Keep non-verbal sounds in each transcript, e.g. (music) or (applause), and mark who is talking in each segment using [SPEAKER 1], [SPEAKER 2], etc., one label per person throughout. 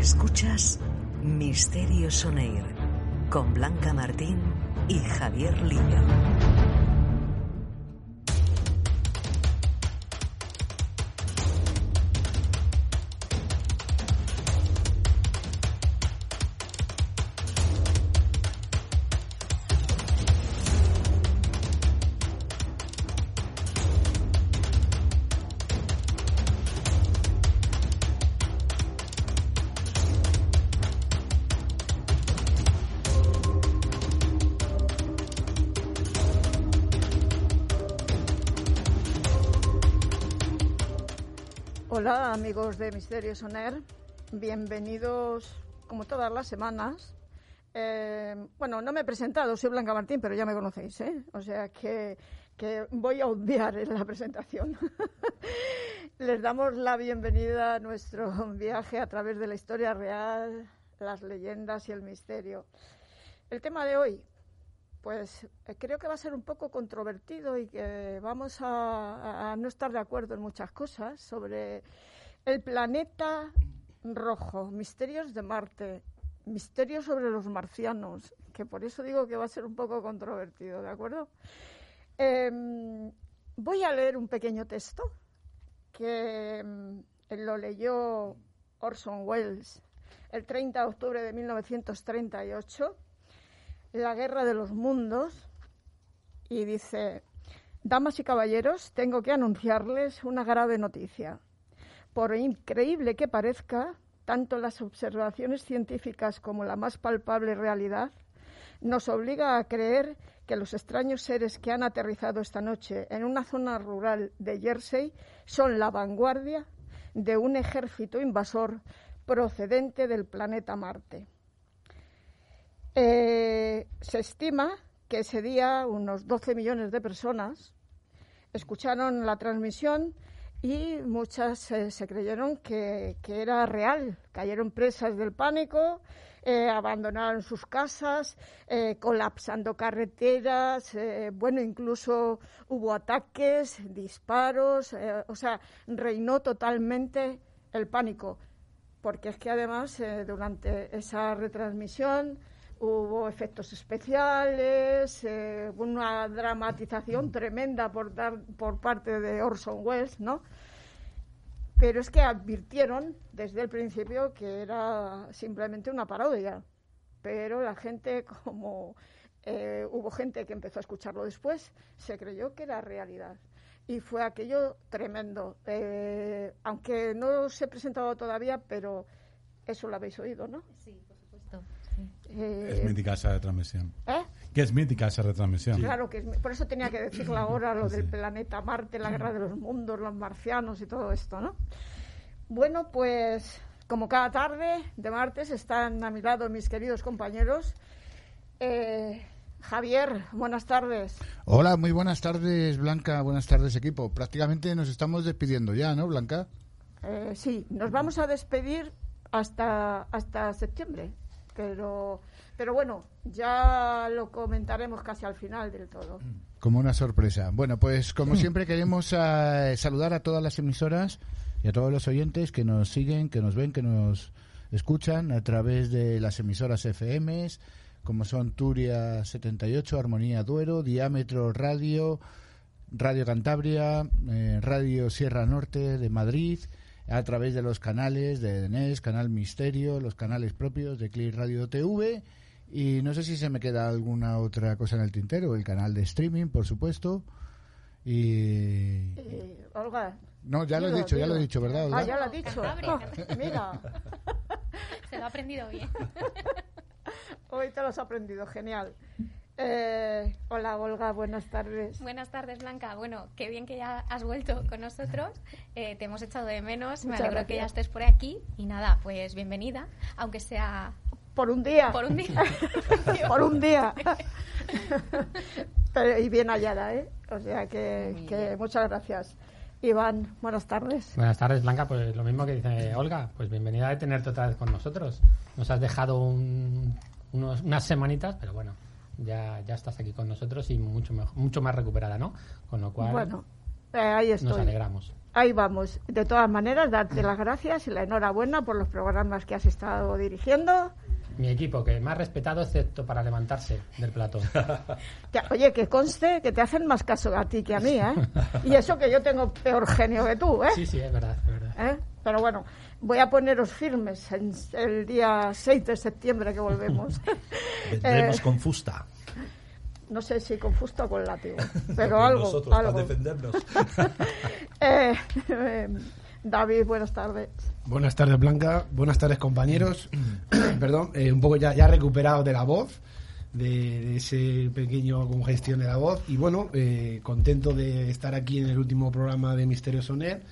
[SPEAKER 1] Escuchas Misterio Soneir con Blanca Martín y Javier Lillo.
[SPEAKER 2] Amigos de Misterio Soner, bienvenidos como todas las semanas. Eh, bueno, no me he presentado, soy Blanca Martín, pero ya me conocéis, ¿eh? O sea que, que voy a obviar en la presentación. (laughs) Les damos la bienvenida a nuestro viaje a través de la historia real, las leyendas y el misterio. El tema de hoy, pues eh, creo que va a ser un poco controvertido y que vamos a, a, no estar de acuerdo en muchas cosas sobre el planeta rojo, misterios de Marte, misterios sobre los marcianos, que por eso digo que va a ser un poco controvertido, ¿de acuerdo? Eh, voy a leer un pequeño texto que eh, lo leyó Orson Welles el 30 de octubre de 1938 la Guerra de los Mundos y dice, Damas y caballeros, tengo que anunciarles una grave noticia. Por increíble que parezca, tanto las observaciones científicas como la más palpable realidad nos obliga a creer que los extraños seres que han aterrizado esta noche en una zona rural de Jersey son la vanguardia de un ejército invasor procedente del planeta Marte. Eh, se estima que ese día unos 12 millones de personas escucharon la transmisión y muchas eh, se creyeron que, que, era real. Cayeron presas del pánico, eh, abandonaron sus casas, eh, colapsando carreteras, bueno, incluso hubo ataques, disparos, o sea, reinó totalmente el pánico. Porque es que además durante esa retransmisión hubo efectos especiales, eh, una dramatización tremenda por, dar, por parte de Orson Welles, ¿no? Pero es que advirtieron desde el principio que era simplemente una parodia. Pero la gente, (laughs) como eh, hubo gente que empezó a escucharlo después, se creyó que era realidad. Y fue aquello tremendo. Eh, aunque no se ha presentado todavía, pero eso lo habéis oído, ¿no?
[SPEAKER 3] Sí.
[SPEAKER 4] Eh, es mítica esa retransmisión.
[SPEAKER 2] ¿Eh?
[SPEAKER 4] Que es mítica esa retransmisión.
[SPEAKER 2] Claro, que es, por eso tenía que decirlo ahora, lo del planeta Marte, la guerra de los mundos, los marcianos y todo esto, ¿no? Bueno, pues como cada tarde de martes están a mi lado mis queridos compañeros. Eh, Javier, buenas tardes.
[SPEAKER 5] Hola, muy buenas tardes, Blanca. Buenas tardes, equipo. Prácticamente nos estamos despidiendo ya, ¿no, Blanca?
[SPEAKER 2] Eh, sí, nos vamos a despedir hasta, hasta septiembre pero, pero bueno, ya lo comentaremos casi al final del todo.
[SPEAKER 5] Como una sorpresa. Bueno, pues como siempre queremos uh, saludar a todas las emisoras y a todos los oyentes que nos siguen, que nos ven, que nos escuchan a través de las emisoras FMs, como son Turia 78, Armonía Duero, Diámetro Radio, Radio Cantabria, eh, Radio Sierra Norte de Madrid, a través de los canales de DNES, Canal Misterio, los canales propios de Clear Radio TV. Y no sé si se me queda alguna otra cosa en el tintero, el canal de streaming, por supuesto. Y.
[SPEAKER 2] Eh, Olga.
[SPEAKER 5] No, ya lo he dicho, ya lo he dicho, ¿verdad? Olga?
[SPEAKER 2] Ah, ya lo has dicho. Oh, mira,
[SPEAKER 3] Se lo ha aprendido bien. (laughs)
[SPEAKER 2] hoy te lo has aprendido, genial. Eh, hola, Olga, buenas tardes.
[SPEAKER 3] Buenas tardes, Blanca. Bueno, qué bien que ya has vuelto con nosotros. Eh, te hemos echado de menos. Me alegro que ya estés por aquí. Y nada, pues bienvenida, aunque sea
[SPEAKER 2] Por un día.
[SPEAKER 3] por un día. (laughs)
[SPEAKER 2] Por un día. (laughs) Pero, y bien hallada, ¿eh? O sea que, que muchas gracias. Iván, buenas tardes.
[SPEAKER 6] Buenas tardes, Blanca. Pues lo mismo que dice Olga, pues bienvenida de tenerte otra vez con nosotros. Nos has dejado un- unos- unas semanitas, pero bueno, ya, ya estás aquí con nosotros y mucho, mejor- mucho más recuperada, ¿no? Con lo cual
[SPEAKER 2] Bueno, eh, ahí
[SPEAKER 6] nos
[SPEAKER 2] estoy.
[SPEAKER 6] alegramos.
[SPEAKER 2] ahí vamos. De todas maneras, darte las gracias y la enhorabuena por los programas que has estado dirigiendo.
[SPEAKER 6] Mi equipo, que más respetado excepto para levantarse del plato. (laughs)
[SPEAKER 2] oye, que conste que te hacen más caso a ti que a mí, ¿eh? (laughs) Y eso que yo tengo peor genio que tú, ¿eh?
[SPEAKER 6] Sí, sí, es verdad, es verdad.
[SPEAKER 2] ¿Eh? Pero bueno, voy a poneros firmes en el día 6 de septiembre que volvemos. (laughs)
[SPEAKER 7] Vendremos eh, con fusta.
[SPEAKER 2] No sé si con fusta o con látigo, (laughs) pero algo.
[SPEAKER 7] Nosotros,
[SPEAKER 2] algo.
[SPEAKER 7] para defendernos. (laughs)
[SPEAKER 2] Eh, David, buenas tardes.
[SPEAKER 8] Buenas tardes, Blanca. Buenas tardes, compañeros. (coughs) Perdón, un poco ya, ya recuperado de la voz, de, ese pequeño congestión de la voz. Y bueno, contento de estar aquí en el último programa de Misterio Soner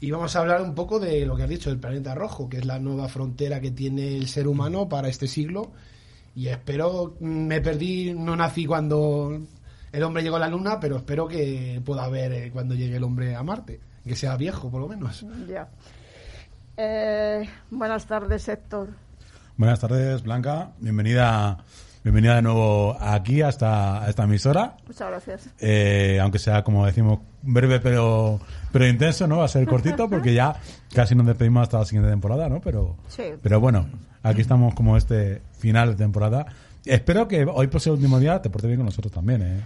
[SPEAKER 8] y vamos a hablar un poco de lo que has dicho, del planeta rojo, que es la nueva frontera que tiene el ser humano para este siglo. Y espero, me perdí, no nací cuando el hombre llegó a la luna, pero espero que pueda ver eh, cuando llegue el hombre a Marte, que sea viejo por lo menos.
[SPEAKER 2] Ya. Eh, buenas tardes, Héctor.
[SPEAKER 4] Buenas tardes, Blanca. Bienvenida, bienvenida de nuevo aquí hasta esta emisora.
[SPEAKER 2] Muchas gracias.
[SPEAKER 4] Eh, aunque sea, como decimos, breve pero pero intenso, ¿no? Va a ser cortito (laughs) porque ya casi nos despedimos hasta la siguiente temporada, ¿no? Pero, pero bueno, aquí estamos como este final de temporada. Espero que hoy por ser el último día te porte bien con nosotros también, ¿eh?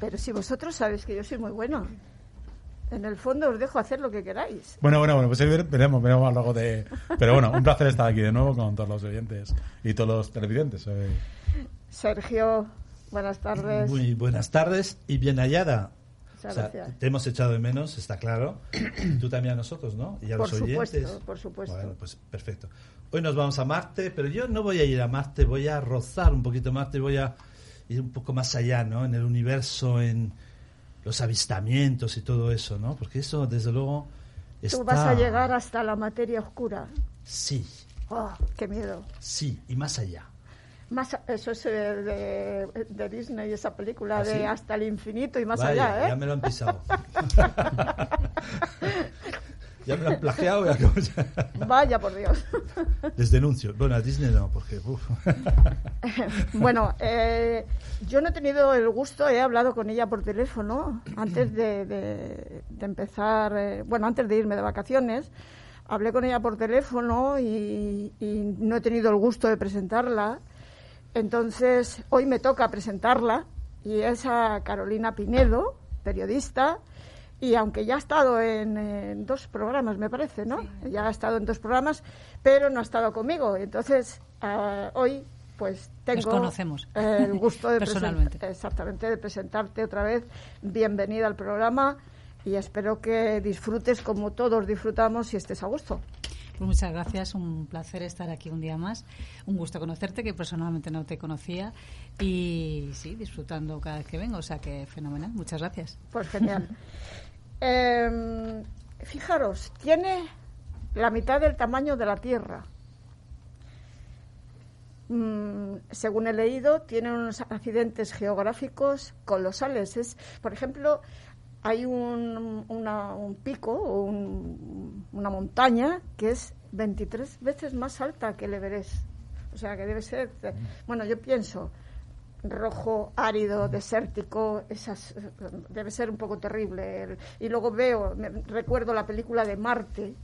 [SPEAKER 2] Pero si vosotros sabéis que yo soy muy bueno. En el fondo os dejo hacer lo que queráis.
[SPEAKER 4] Bueno, bueno, bueno, pues veremos, veremos a lo largo de... Pero bueno, un placer estar aquí de nuevo con todos los oyentes y todos los televidentes. Eh.
[SPEAKER 2] Sergio, buenas tardes.
[SPEAKER 7] Muy buenas tardes y bien hallada te hemos echado de menos, está claro. Tú también a nosotros, ¿no?
[SPEAKER 2] Y a por los supuesto, oyentes. Por supuesto.
[SPEAKER 7] Bueno, pues perfecto. Hoy nos vamos a Marte, pero yo no voy a ir a Marte, voy a rozar un poquito Marte, voy a ir un poco más allá, ¿no? En el universo, en los avistamientos y todo eso, ¿no? Porque eso, desde luego, está...
[SPEAKER 2] Tú vas a llegar hasta la materia oscura.
[SPEAKER 7] Sí.
[SPEAKER 2] Oh, qué miedo.
[SPEAKER 7] Sí, y más allá.
[SPEAKER 2] Más, eso es de, de, Disney, esa película ¿Ah, de Hasta el infinito y más
[SPEAKER 7] allá,
[SPEAKER 2] ¿eh?
[SPEAKER 7] Ya me lo han pisado. (laughs) (laughs) ya me lo han plagiado.
[SPEAKER 2] Vaya, por Dios.
[SPEAKER 7] Les denuncio. Bueno, a Disney no, porque... (laughs)
[SPEAKER 2] bueno, eh, yo no he tenido el gusto, he hablado con ella por teléfono antes de, de, empezar, eh, bueno, antes de irme de vacaciones. Hablé con ella por teléfono y, y no he tenido el gusto de presentarla entonces, hoy me toca presentarla y es a Carolina Pinedo, periodista, y aunque ya ha estado en, dos programas, me parece, ¿no? Ya ha estado en dos programas, pero no ha estado conmigo. Entonces, ah, hoy pues tengo el gusto de (laughs) exactamente de presentarte otra vez. Bienvenida al programa y espero que disfrutes como todos disfrutamos y estés a gusto.
[SPEAKER 9] Pues muchas gracias, un placer estar aquí un día más. Un gusto conocerte, que personalmente no te conocía. Y sí, disfrutando cada vez que vengo, o sea que fenomenal. Muchas gracias.
[SPEAKER 2] Pues genial. (laughs) Em, fijaros, tiene la mitad del tamaño de la Tierra. Mm, según he leído, tiene unos accidentes geográficos colosales. Es, por ejemplo, hay un, un pico o una montaña que es 23 veces más alta que el Everest. O sea, que debe ser, bueno, yo pienso, rojo, árido, desértico, esas, debe ser un poco terrible. Y luego veo, recuerdo la película de Marte,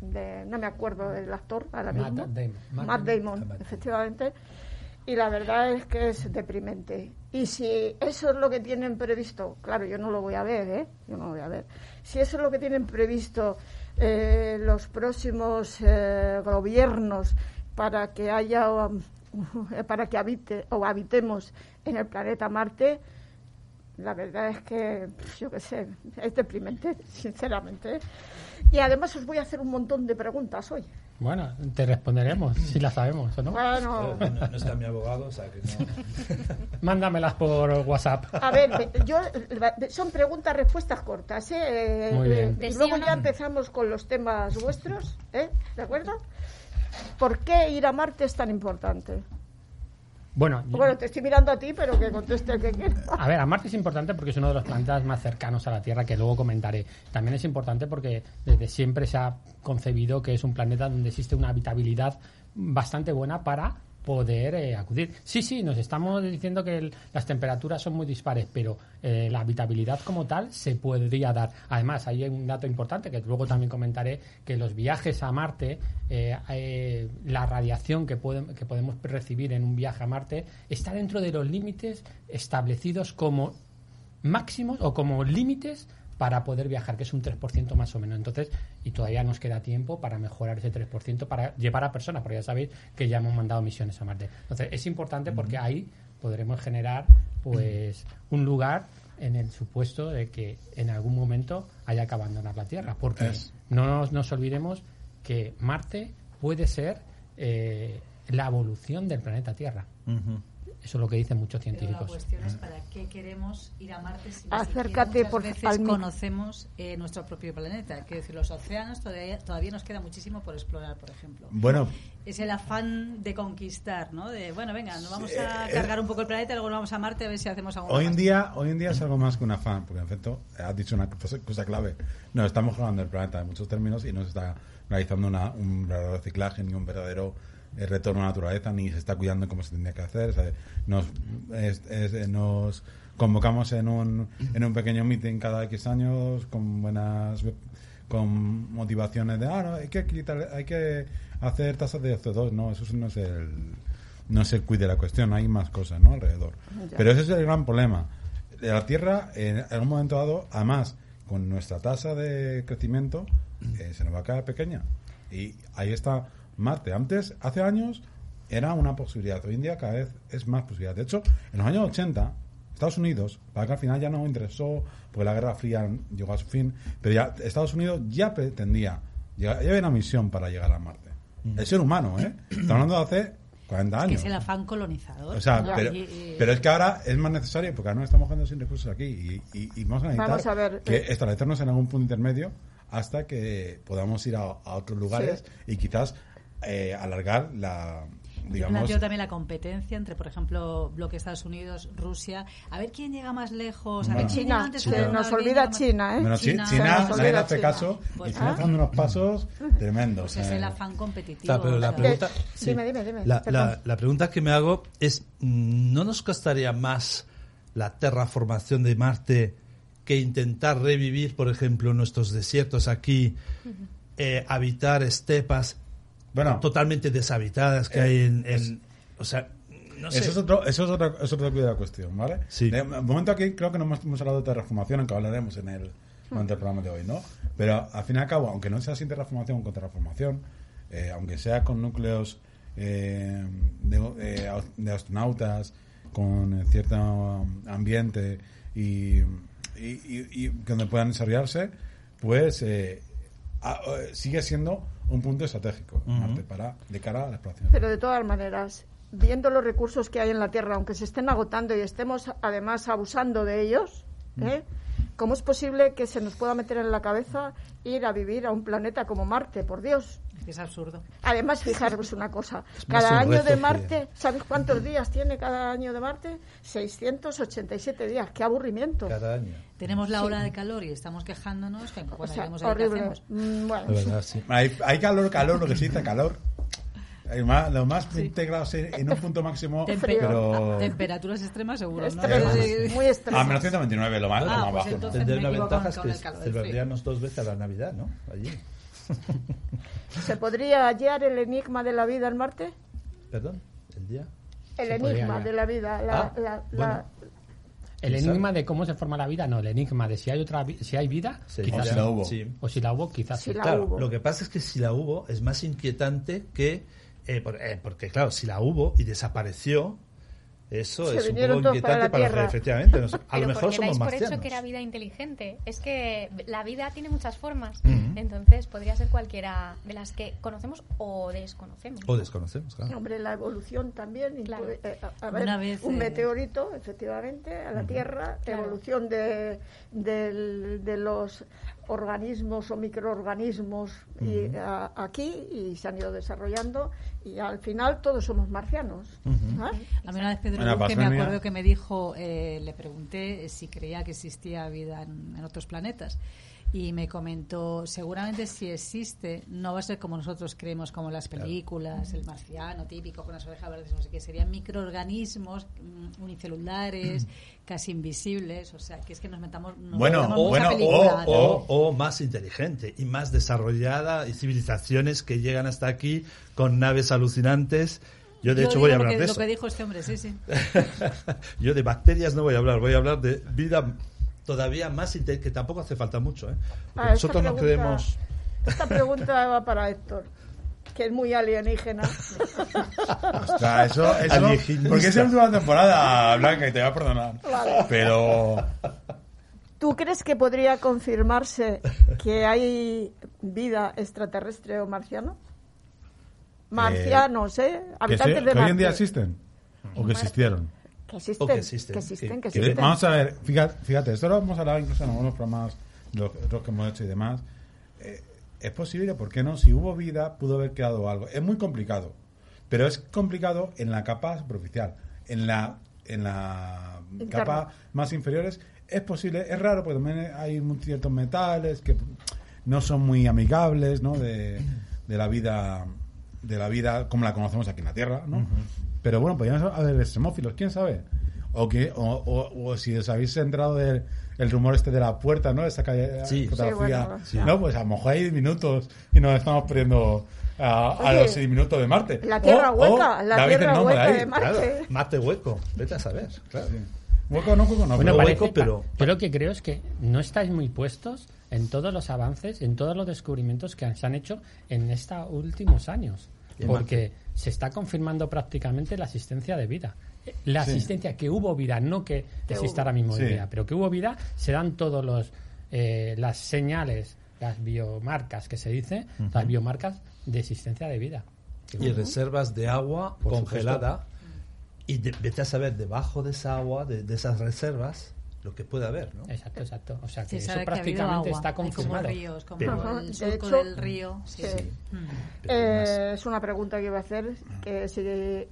[SPEAKER 2] de, no me acuerdo del actor ahora mismo. Matt Damon efectivamente y la verdad es que es deprimente. Y si eso es lo que tienen previsto, claro, yo no lo voy a ver, ¿eh? Yo no lo voy a ver. Si eso es lo que tienen previsto eh, los próximos eh, gobiernos para que haya, para que habite o habitemos en el planeta Marte, la verdad es que, yo qué sé, es deprimente, sinceramente. Y además os voy a hacer un montón de preguntas hoy.
[SPEAKER 6] Bueno, te responderemos si las sabemos o no.
[SPEAKER 2] Bueno.
[SPEAKER 7] Eh, no, está mi abogado, o sea que no. (laughs)
[SPEAKER 6] Mándamelas por WhatsApp.
[SPEAKER 2] A ver, yo, son preguntas-respuestas cortas. ¿eh?
[SPEAKER 6] Muy bien.
[SPEAKER 2] Y luego ya empezamos con los temas vuestros, ¿eh? ¿De acuerdo? ¿Por qué ir a Marte es tan importante?
[SPEAKER 6] Bueno,
[SPEAKER 2] bueno, te estoy mirando a ti, pero que conteste el que quiera.
[SPEAKER 6] A ver, a Marte es importante porque es uno de los planetas más cercanos a la Tierra, que luego comentaré. También es importante porque desde siempre se ha concebido que es un planeta donde existe una habitabilidad bastante buena para poder eh, acudir. Sí, sí, nos estamos diciendo que las temperaturas son muy dispares, pero eh, la habitabilidad como tal se podría dar. Además, hay un dato importante que luego también comentaré, que los viajes a Marte, eh, la radiación que, que podemos recibir en un viaje a Marte está dentro de los límites establecidos como máximos o como límites para poder viajar, que es un 3% más o menos. Entonces, y todavía nos queda tiempo para mejorar ese 3% para llevar a personas, porque ya sabéis que ya hemos mandado misiones a Marte. Entonces, es importante porque ahí podremos generar pues un lugar en el supuesto de que en algún momento haya que abandonar la Tierra, porque no nos, olvidemos que Marte puede ser eh, la evolución del planeta Tierra. Eso es lo que dicen muchos científicos.
[SPEAKER 9] la cuestión es para qué queremos ir a Marte si
[SPEAKER 2] Acércate por
[SPEAKER 9] veces conocemos eh, nuestro propio planeta. Quiero decir, los océanos todavía, todavía nos queda muchísimo por explorar, por ejemplo.
[SPEAKER 4] Bueno.
[SPEAKER 9] Es el afán de conquistar, ¿no? De, bueno, venga, nos vamos a cargar un poco el planeta y luego nos vamos a Marte a ver si hacemos algo
[SPEAKER 4] hoy en día Hoy en día es algo más que un afán, porque en efecto has dicho una cosa, clave. No, estamos jugando el planeta en muchos términos y no se está realizando una, un verdadero reciclaje ni un verdadero el retorno a la naturaleza ni se está cuidando como se tendría que hacer. nos, nos convocamos en un, en un pequeño meeting cada X años con buenas con motivaciones de ah no, hay que quitar, hay que hacer tasas de CO2 no eso no es el no es el quid de la cuestión hay más cosas no alrededor. Pero ese es el gran problema. La tierra en algún momento dado además con nuestra tasa de crecimiento eh, se nos va a quedar pequeña. Y ahí está Marte. Antes, hace años, era una posibilidad. Hoy en día cada vez es más posibilidad. De hecho, en los años 80, Estados Unidos, para que al final ya no interesó, porque la Guerra Fría llegó a su fin, pero ya Estados Unidos ya pretendía, ya, había una misión para llegar a Marte. Mm. El ser humano, ¿eh? Estamos hablando de hace 40 años.
[SPEAKER 9] Que es el afán colonizador.
[SPEAKER 4] O sea, pero, es que ahora es más necesario, porque ahora no estamos jugando sin recursos aquí y, vamos a necesitar que eh. establecernos en algún punto intermedio hasta que podamos ir a, otros lugares y quizás eh, alargar la digamos
[SPEAKER 9] Yo también la competencia entre por ejemplo bloque Estados Unidos Rusia. A ver quién llega más lejos. A ver
[SPEAKER 2] China, nos olvida China
[SPEAKER 4] ¿eh? China, China, nadie hace caso. Pues, y China está dando unos pasos tremendos
[SPEAKER 9] pues es el afán competitivo
[SPEAKER 7] pero la pregunta dime, dime, dime, la, la, la pregunta que me hago es ¿no nos costaría más la terraformación de Marte que intentar revivir, por ejemplo, nuestros desiertos aquí, eh, habitar estepas bueno, totalmente deshabitadas que hay en, eh, o sea, no sé.
[SPEAKER 4] Eso es otro, eso es otra, es de la cuestión, ¿vale?
[SPEAKER 7] Sí.
[SPEAKER 4] De momento aquí creo que no hemos, hablado de terraformación, aunque hablaremos en el, el programa de hoy, ¿no? Pero al fin y al cabo, aunque no sea sin terraformación con terraformación, eh, aunque sea con núcleos eh, de, de, astronautas, con cierto ambiente y, y, y, donde puedan desarrollarse, pues sigue siendo un punto estratégico para de cara a la exploración.
[SPEAKER 2] Pero de todas maneras, viendo los recursos que hay en la Tierra, aunque se estén agotando y estemos además abusando de ellos, ¿eh? ¿cómo es posible que se nos pueda meter en la cabeza ir a vivir a un planeta como Marte? Por Dios.
[SPEAKER 9] Es absurdo.
[SPEAKER 2] Además, fijaros una cosa. Cada año de Marte, ¿sabes cuántos días tiene cada año de Marte? 687 días. ¡Qué aburrimiento!
[SPEAKER 7] Cada año.
[SPEAKER 9] Tenemos la hora de calor y estamos quejándonos. Que,
[SPEAKER 2] o sea, horrible. Mm, bueno,
[SPEAKER 4] hay, hay, calor, calor, lo que se dice calor. Hay más, lo más integrado en un punto máximo, pero...
[SPEAKER 9] Temperaturas extremas seguro, ¿no?
[SPEAKER 2] Muy extremas.
[SPEAKER 4] A menos 129, lo más,
[SPEAKER 9] ah,
[SPEAKER 4] lo más
[SPEAKER 9] pues
[SPEAKER 7] bajo. Tendría una ventaja es que celebraríamos dos veces a la Navidad, ¿no? Allí. (laughs)
[SPEAKER 2] ¿Se podría hallar el enigma de la vida en Marte?
[SPEAKER 7] ¿Perdón? ¿El día?
[SPEAKER 2] El enigma de la vida. La,
[SPEAKER 6] ah, El enigma de cómo se forma la vida, no, el enigma de si hay otra si hay vida, quizás
[SPEAKER 4] si la hubo.
[SPEAKER 6] O si la hubo, quizás
[SPEAKER 2] sí.
[SPEAKER 7] claro, lo que pasa es que si la hubo es más inquietante que eh, eh, porque claro, si la hubo y desapareció, eso es un poco inquietante para, para efectivamente. a lo mejor somos
[SPEAKER 3] por hecho que era vida inteligente. Es que la vida tiene muchas formas. Entonces podría ser cualquiera de las que conocemos o desconocemos.
[SPEAKER 7] O desconocemos, claro.
[SPEAKER 2] Hombre, la evolución también. Eh, a, ver, un eh, meteorito, efectivamente, a la Tierra, evolución de, de los organismos o microorganismos y, aquí y se han ido desarrollando y al final todos somos marcianos.
[SPEAKER 9] A mí una vez Pedro que me acuerdo que me dijo, eh, le pregunté si creía que existía vida en, otros planetas y me comentó, seguramente si existe, no va a ser como nosotros creemos, como las películas, el marciano típico con las orejas verdes, no sé qué, serían microorganismos mm, unicelulares, casi invisibles, o sea, que es que nos metamos...
[SPEAKER 7] bueno, o, o, más inteligente y más desarrollada y civilizaciones que llegan hasta aquí con naves alucinantes. Yo, de hecho, voy a hablar de eso.
[SPEAKER 9] Lo que dijo este hombre, sí, sí. (laughs)
[SPEAKER 7] Yo de bacterias no voy a hablar, voy a hablar de vida todavía más que tampoco hace falta mucho. ¿eh?
[SPEAKER 2] Ah, nosotros no creemos. Esta pregunta va para Héctor que es muy alienígena.
[SPEAKER 4] Ostras, eso, eso porque es la última temporada, Blanca, y te voy a perdonar. Pero...
[SPEAKER 2] ¿Tú crees que podría confirmarse que hay vida extraterrestre o marciano? Marcianos, ¿eh?
[SPEAKER 4] Habitantes de Marte. hoy en día existen? ¿O que existieron?
[SPEAKER 2] que existen. Que existen,
[SPEAKER 4] Vamos a ver, fíjate, esto lo hemos hablado incluso en algunos programas, los, que hemos hecho y demás. Eh, es posible, ¿por qué no? Si hubo vida, pudo haber quedado algo. Es muy complicado, pero es complicado en la capa superficial. En la, en la capa más inferiores es posible, es raro porque también hay ciertos metales que no son muy amigables, ¿no? De, de la vida de la vida como la conocemos aquí en la Tierra, ¿no? Pero bueno, podrían haber extremófilos, quién sabe. O, que, o, o, si os habéis entrado del el rumor este de la puerta, ¿no? Esa calle,
[SPEAKER 7] sí.
[SPEAKER 4] fotografía. No, pues a lo mejor hay minutos y nos estamos perdiendo a, los minutos de Marte.
[SPEAKER 2] La Tierra hueca, la Tierra hueca de, Marte.
[SPEAKER 7] Marte hueco, vete a saber. Claro.
[SPEAKER 4] Hueco no, hueco no.
[SPEAKER 6] Bueno, pero, hueco, pero... Yo lo que creo es que no estáis muy puestos en todos los avances, en todos los descubrimientos que se han hecho en estos últimos años. Porque se está confirmando prácticamente la existencia de vida. La asistencia que hubo vida, no que exista ahora mismo vida, pero que hubo vida, se dan todos los eh, las señales, las biomarcas que se dice, las biomarcas de existencia de vida.
[SPEAKER 7] Y reservas de agua congelada. Y vete a saber, debajo de esa agua, de, esas reservas, lo que puede haber, ¿no?
[SPEAKER 6] Exacto, exacto. O sea que eso prácticamente está confirmado.
[SPEAKER 9] Como ríos, como el del río.
[SPEAKER 2] Eh, es una pregunta que iba a hacer, que si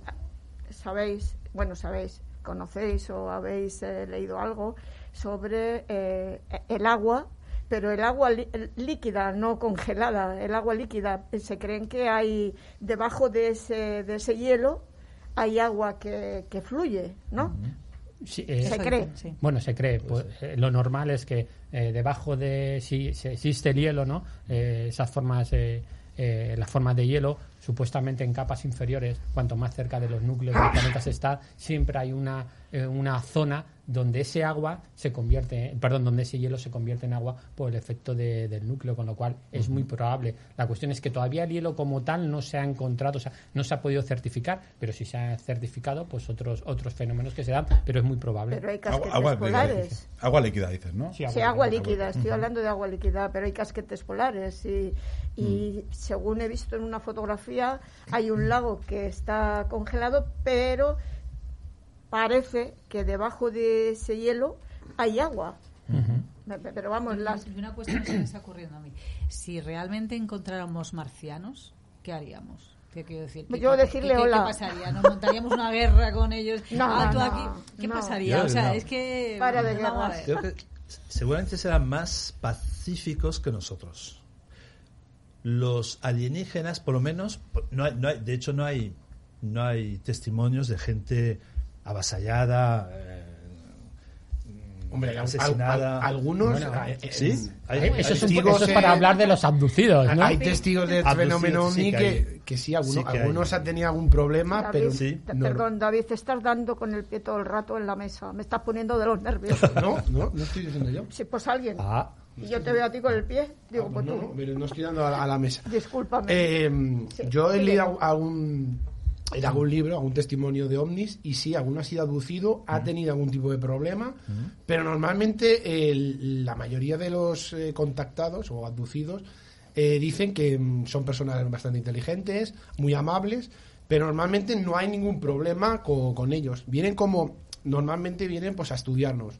[SPEAKER 2] sabéis, bueno, sabéis, conocéis o habéis eh, leído algo sobre eh, el agua, pero el agua líquida, no congelada, el agua líquida, se creen que hay debajo de ese, de ese hielo hay agua que, que fluye, ¿no?
[SPEAKER 6] Eh,
[SPEAKER 2] se cree.
[SPEAKER 6] Bueno, se cree. Pues, eh, lo normal es que eh, debajo de si, existe el hielo, ¿no? esas formas, las formas de hielo, supuestamente en capas inferiores, cuanto más cerca de los núcleos de los planetas está, siempre hay una, una zona donde ese agua se convierte, perdón, donde ese hielo se convierte en agua por el efecto del núcleo, con lo cual es muy probable. La cuestión es que todavía el hielo como tal no se ha encontrado, o sea, no se ha podido certificar, pero si se ha certificado, pues otros otros fenómenos que se dan, pero es muy probable.
[SPEAKER 2] Pero hay casquetes agua, polares.
[SPEAKER 4] Agua líquida, dices, ¿no?
[SPEAKER 2] Sí, agua, líquida, estoy hablando de agua líquida, pero hay casquetes polares y, y mm. según he visto en una fotografía, hay un lago que está congelado, pero parece que debajo de ese hielo hay agua. Pero vamos, las...
[SPEAKER 9] Una cuestión que me está ocurriendo a mí. Si realmente encontráramos marcianos, ¿qué haríamos? ¿Qué quiero decir?
[SPEAKER 2] Yo decirle hola.
[SPEAKER 9] ¿Qué pasaría? ¿Nos montaríamos una guerra con ellos? (laughs) No, ah, tú aquí. ¿Qué pasaría? o sea, es que...
[SPEAKER 2] Para de guerra.
[SPEAKER 7] seguramente serán más pacíficos que nosotros. Los alienígenas, por lo menos, no hay, no hay, de hecho no hay, no hay testimonios de gente avasallada, eh,
[SPEAKER 8] Hombre, asesinada. algunos.
[SPEAKER 7] Eh, eh, ¿Sí?
[SPEAKER 6] eso, es para hablar de los abducidos. ¿no?
[SPEAKER 8] Hay testigos del fenómeno OVNI que, que, sí, algunos, algunos han tenido algún problema, pero.
[SPEAKER 2] Perdón, David, te estás dando con el pie todo el rato en la mesa. Me estás poniendo de los nervios.
[SPEAKER 8] no, no, no estoy diciendo yo.
[SPEAKER 2] Sí, pues alguien. Ah. Y yo te veo a ti con el pie. Digo, ah, pues
[SPEAKER 8] no,
[SPEAKER 2] tú.
[SPEAKER 8] pero no estoy dando a, la mesa.
[SPEAKER 2] Discúlpame.
[SPEAKER 8] Eh, yo he leído a un en algún libro, algún testimonio de ovnis, y sí, alguno ha sido aducido, ha tenido algún tipo de problema, pero normalmente la mayoría de los eh, contactados o abducidos eh, dicen que mm, son personas bastante inteligentes, muy amables, pero normalmente no hay ningún problema con, ellos. Vienen como, normalmente vienen pues a estudiarnos.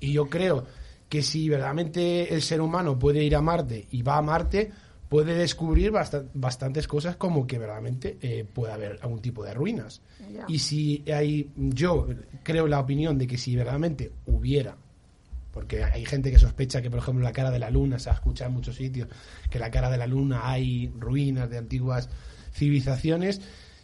[SPEAKER 8] Y yo creo que si verdaderamente el ser humano puede ir a Marte y va a Marte, puede descubrir bastantes cosas como que verdaderamente eh, puede haber algún tipo de ruinas. Y si hay, yo creo la opinión de que si verdaderamente hubiera porque hay gente que sospecha que, por ejemplo, la cara de la luna, se ha escuchado en muchos sitios, que la cara de la luna hay ruinas de antiguas civilizaciones.